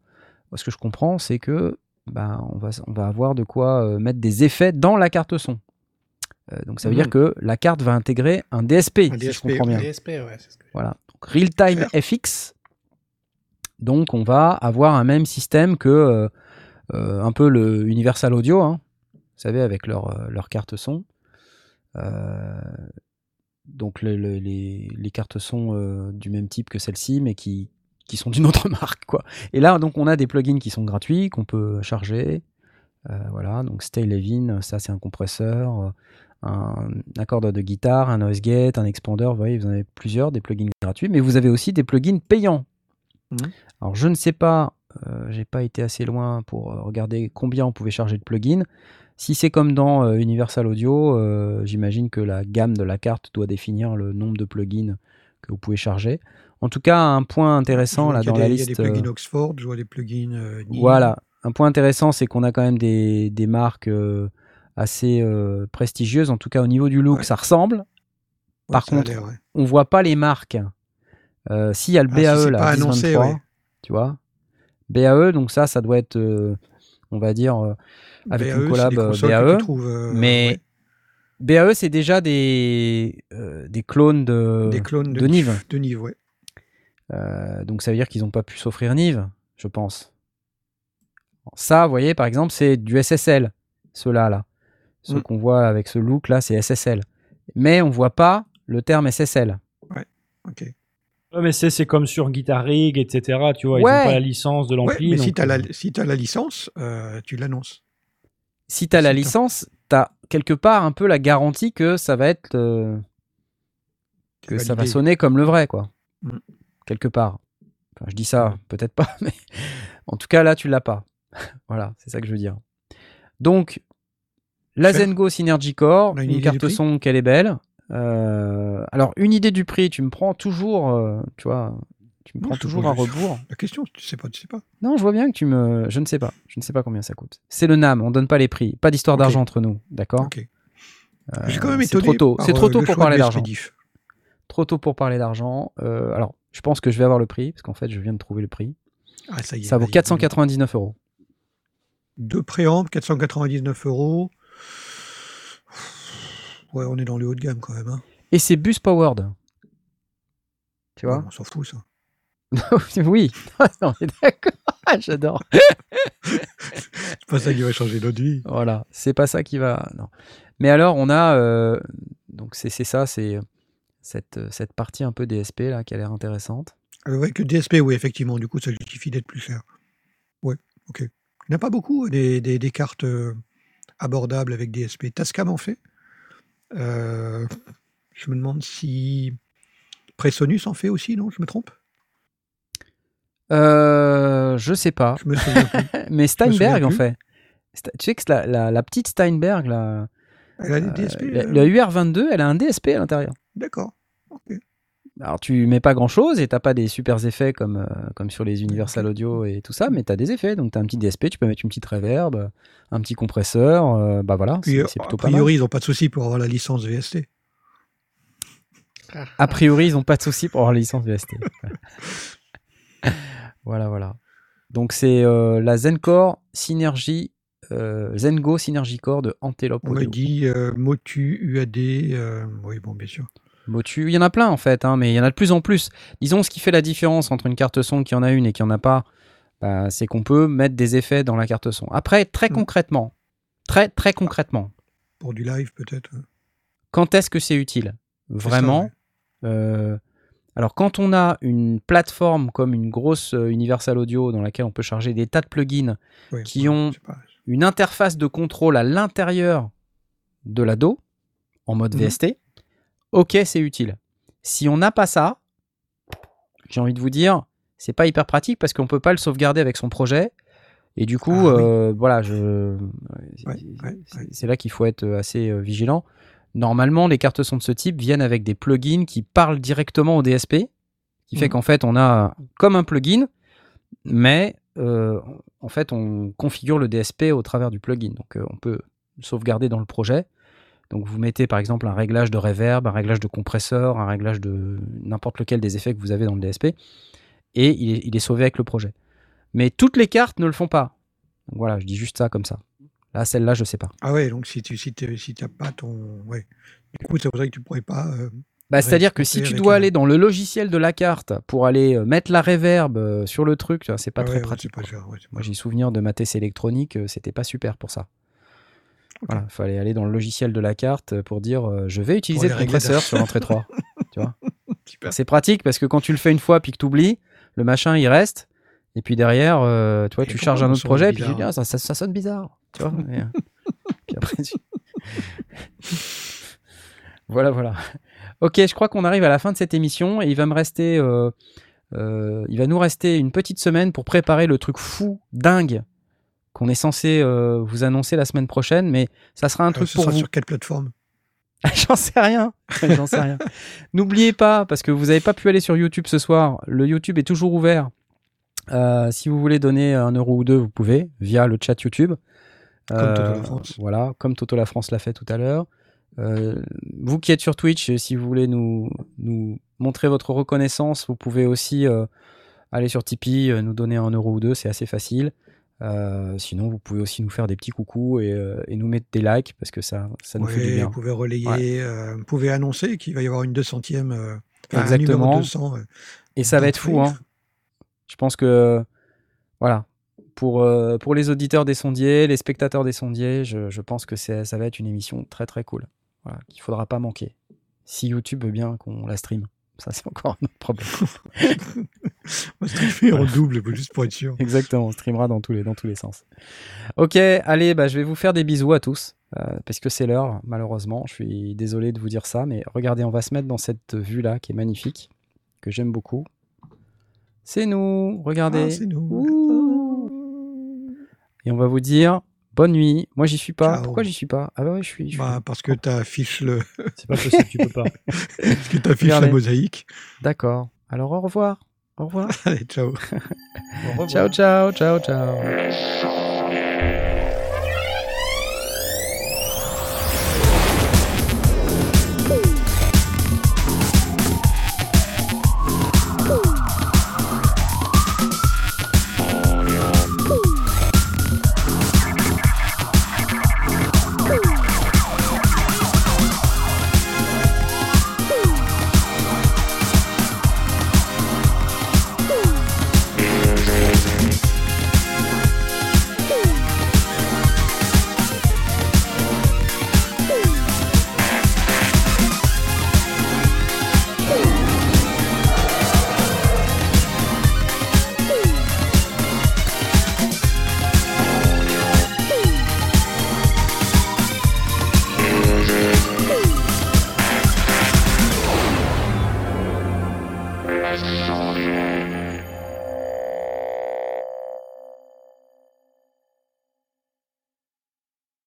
ce que je comprends, c'est que bah, on, va, on va avoir de quoi euh, mettre des effets dans la carte son. Euh, donc ça veut Mhm. dire que la carte va intégrer un DSP, Un si je DSP, comprends bien. DSP, ouais, c'est ce que Voilà. Donc, Real Time FX. Donc, on va avoir un même système que euh, euh, un peu le Universal Audio, hein, vous savez, avec leur, euh, leur carte son. Donc, le- le- les, cartes son euh, du même type que celle-ci, mais qui, sont d'une autre marque. Et là, donc, on a des plugins qui sont gratuits, qu'on peut charger. Voilà, donc Stay Levin, ça c'est un compresseur, un accordeur de guitare, un noise gate, un expander, vous voyez, vous en avez plusieurs, des plugins gratuits, mais vous avez aussi des plugins payants. Mhm. Alors je ne sais pas, euh, j'ai pas été assez loin pour euh, regarder combien on pouvait charger de plugins. Si c'est comme dans euh, Universal Audio, euh, j'imagine que la gamme de la carte doit définir le nombre de plugins que vous pouvez charger. En tout cas, un point intéressant là dans des- la Il y liste. a des plugins Oxford, je vois des plugins. voilà. Un point intéressant, c'est qu'on a quand même des, des marques assez prestigieuses. En tout cas, au niveau du look, Ouais. ça ressemble. Par contre, l'air, ouais. On voit pas les marques. Euh, S'il y a le Ah, si BAE là, pas annoncé, 1023, ouais. tu vois. BAE, donc ça, ça doit être, euh, on va dire, euh, avec BAE, une collab BAE. trouves, euh, mais BAE, c'est déjà des, des clones de, ouais, des clones de, de Nive. De Nive, ouais. Donc ça veut dire qu'ils n'ont pas pu s'offrir Nive, je pense. Ça, vous voyez, par exemple, c'est du SSL, ceux-là, là. Ceux Mm. qu'on voit avec ce look-là, c'est SSL. Mais on voit pas le terme SSL. Ok. Ouais, mais c'est comme sur Guitar Rig, etc. Tu vois, ils n'ont pas la licence de Ouais, l'ampli. mais si tu as, euh, la, si t'as la licence, euh, tu l'annonces. si tu as la licence, tu as quelque part un peu la garantie que ça va être. euh, que ça va sonner comme le vrai, quoi. Mm. Quelque part. Enfin, je dis ça, peut-être pas, mais en tout cas, là, tu l'as pas. voilà, c'est ça que je veux dire. Donc, la. Zengo Synergy Core, une carte son qu'elle est belle. Euh, alors, une idée du prix, tu me prends toujours, euh, tu vois, tu me prends toujours à rebours. La question, tu sais pas, tu sais pas. Non, je vois bien que tu me. Je ne sais pas. Je ne sais pas combien ça coûte. C'est le NAM, on donne pas les prix. Pas d'histoire d'argent entre nous, d'accord Ok. Euh, J'ai quand même c'est étonné. trop tôt. C'est trop tôt pour parler d'argent. Trop tôt pour parler d'argent. Alors, je pense que je vais avoir le prix, parce qu'en fait, je viens de trouver le prix. Ah, ça y est. Ça vaut là, il y a 499 euros. Deux préampes, 499 euros. Ouais, on est dans le haut de gamme quand même. Hein. Et c'est bus powered. Tu vois? Ouais, on s'en fout, ça. Oui. Non, mais d'accord. J'adore. C'est pas ça qui va changer notre vie. Voilà. C'est pas ça qui va. Non. Mais alors, on a. euh, Donc, c'est ça, c'est cette, cette partie un peu DSP là qui a l'air intéressante. Que DSP, oui, effectivement, du coup, ça justifie d'être plus cher. Ouais, ok. Il n'y a pas beaucoup, des, des- des cartes euh, abordables avec DSP. Tascam en fait. Euh, je me demande si Presonus en fait aussi, non Je me trompe? Euh, je sais pas. Je me souviens plus. Mais Steinberg souviens en fait. Tu sais que la, la- la petite Steinberg, la, Elle a des DSP la, euh, la UR22, elle a un DSP à l'intérieur. D'accord. Alors tu mets pas grand chose et t'as pas des super effets comme, euh, comme sur les Universal Audio et tout ça, mais t'as des effets. Donc t'as un petit DSP, tu peux mettre une petite reverb, un petit compresseur, euh, bah voilà, c'est a plutôt pas mal. priori, ils n'ont pas de souci pour avoir la licence VST. A priori, ils ont pas de souci pour avoir la licence VST. voilà, voilà. Donc c'est euh, la Zencore Synergy, euh, Zengo Synergy Core de Antelope On me Audio. dit euh, Motu, UAD. euh, oui, bon, bien sûr. Motu, il y en a plein en fait, hein, mais il y en a de plus en plus. Disons ce qui fait la différence entre une carte son qui en a une et qui en a pas, bah, c'est qu'on peut mettre des effets dans la carte son. Après, très Mm. concrètement, très très concrètement, Pour du live, peut-être. quand est-ce que c'est utile? Ça, Vraiment? ouais. euh, Alors quand on a une plateforme comme une grosse euh, Universal Audio dans laquelle on peut charger des tas de plugins, qui ont- une interface de contrôle à l'intérieur de la dos en mode Mhm. VST, ok, c'est utile. Si on n'a pas ça, j'ai envie de vous dire, c'est pas hyper pratique parce qu'on peut pas le sauvegarder avec son projet. Et du coup, Ah oui. euh, voilà, je... C'est- ouais, ouais. là qu'il faut être assez euh, vigilant. Normalement, les cartes son de ce type viennent avec des plugins qui parlent directement au DSP, qui fait Mhm. qu'en fait, on a comme un plugin, mais euh, en fait, on configure le DSP au travers du plugin. Donc, euh, on peut sauvegarder dans le projet. Donc, vous mettez par exemple un réglage de reverb, un réglage de compresseur, un réglage de n'importe lequel des effets que vous avez dans le DSP, et il est, il est sauvé avec le projet. Mais toutes les cartes ne le font pas. Donc, voilà, je dis juste ça comme ça. Là, celle-là, je sais pas. Ah ouais, donc si tu si t'es- si t'as pas ton. Ouais. Du coup, c'est pour ça que tu pourrais pas. euh, Bah, C'est-à-dire que si tu dois un- aller dans le logiciel de la carte pour aller euh, mettre la reverb euh, sur le truc, c'est pas ouais, très ouais, pratique. pas ouais, Moi, j'ai souvenir de ma TC électronique, c'était pas super pour ça. Ok. Voilà, il fallait aller dans le logiciel de la carte pour dire euh, je vais utiliser le compresseur sur l'entrée 3. tu vois? C'est pratique parce que quand tu le fais une fois puis que tu oublies, le machin il reste. Et puis derrière, euh, tu vois, Et tu charges un autre projet, puis tu bizarre dis, ah, ça, ça- ça sonne bizarre. Tu vois? Et, euh, puis après, tu- Voilà, voilà. Ok, je crois qu'on arrive à la fin de cette émission et il va me rester, il va nous rester une petite semaine pour préparer le truc fou, dingue, qu'on est censé euh, vous annoncer la semaine prochaine, mais ça sera un Alors, truc ce pour sera vous. sur quelle plateforme? J'en sais rien. J'en sais rien. N'oubliez pas, parce que vous n'avez pas pu aller sur YouTube ce soir, le YouTube est toujours ouvert. Euh, si vous voulez donner un euro ou deux, vous pouvez via le chat YouTube. Comme Euh, Toto la France. Voilà, comme Toto la France l'a fait tout à l'heure. Euh, vous qui êtes sur Twitch, euh, si vous voulez nous, nous montrer votre reconnaissance, vous pouvez aussi euh, aller sur Tipeee, euh, nous donner un euro ou deux, c'est assez facile. Euh, sinon, vous pouvez aussi nous faire des petits coucous et, euh, et nous mettre des likes parce que ça, ça nous fait du bien. Vous pouvez relayer, euh, vous pouvez annoncer qu'il va y avoir une 200e. euh, enfin, un Exactement. numéro 200. euh, Et ça va être fou, hein. Je pense que, voilà, pour, pour les auditeurs des sondiers, les spectateurs des sondiers, je, je pense que ça va être une émission très très cool. Voilà, qu'il faudra pas manquer. Si YouTube veut bien qu'on la stream. Ça, c'est encore un autre problème. On streamer en double, juste pour être sûr. Exactement, on streamera dans tous les, dans tous les sens. Ok, allez, bah, je vais vous faire des bisous à tous, euh, parce que c'est l'heure, malheureusement. Je suis désolé de vous dire ça, mais regardez, on va se mettre dans cette vue-là qui est magnifique, que j'aime beaucoup. C'est nous, regardez. Ah, c'est nous. Ouh. Et on va vous dire bonne nuit. Moi, j'y suis pas. Ciao. Pourquoi j'y suis pas? Ah bah ouais, je suis. je suis- Bah, parce que tu affiches, le... C'est pas possible, tu peux pas. parce que t'affiches la mosaïque. D'accord. Alors au revoir. Au revoir. Allez, ciao. Au revoir. ciao, ciao, ciao, ciao.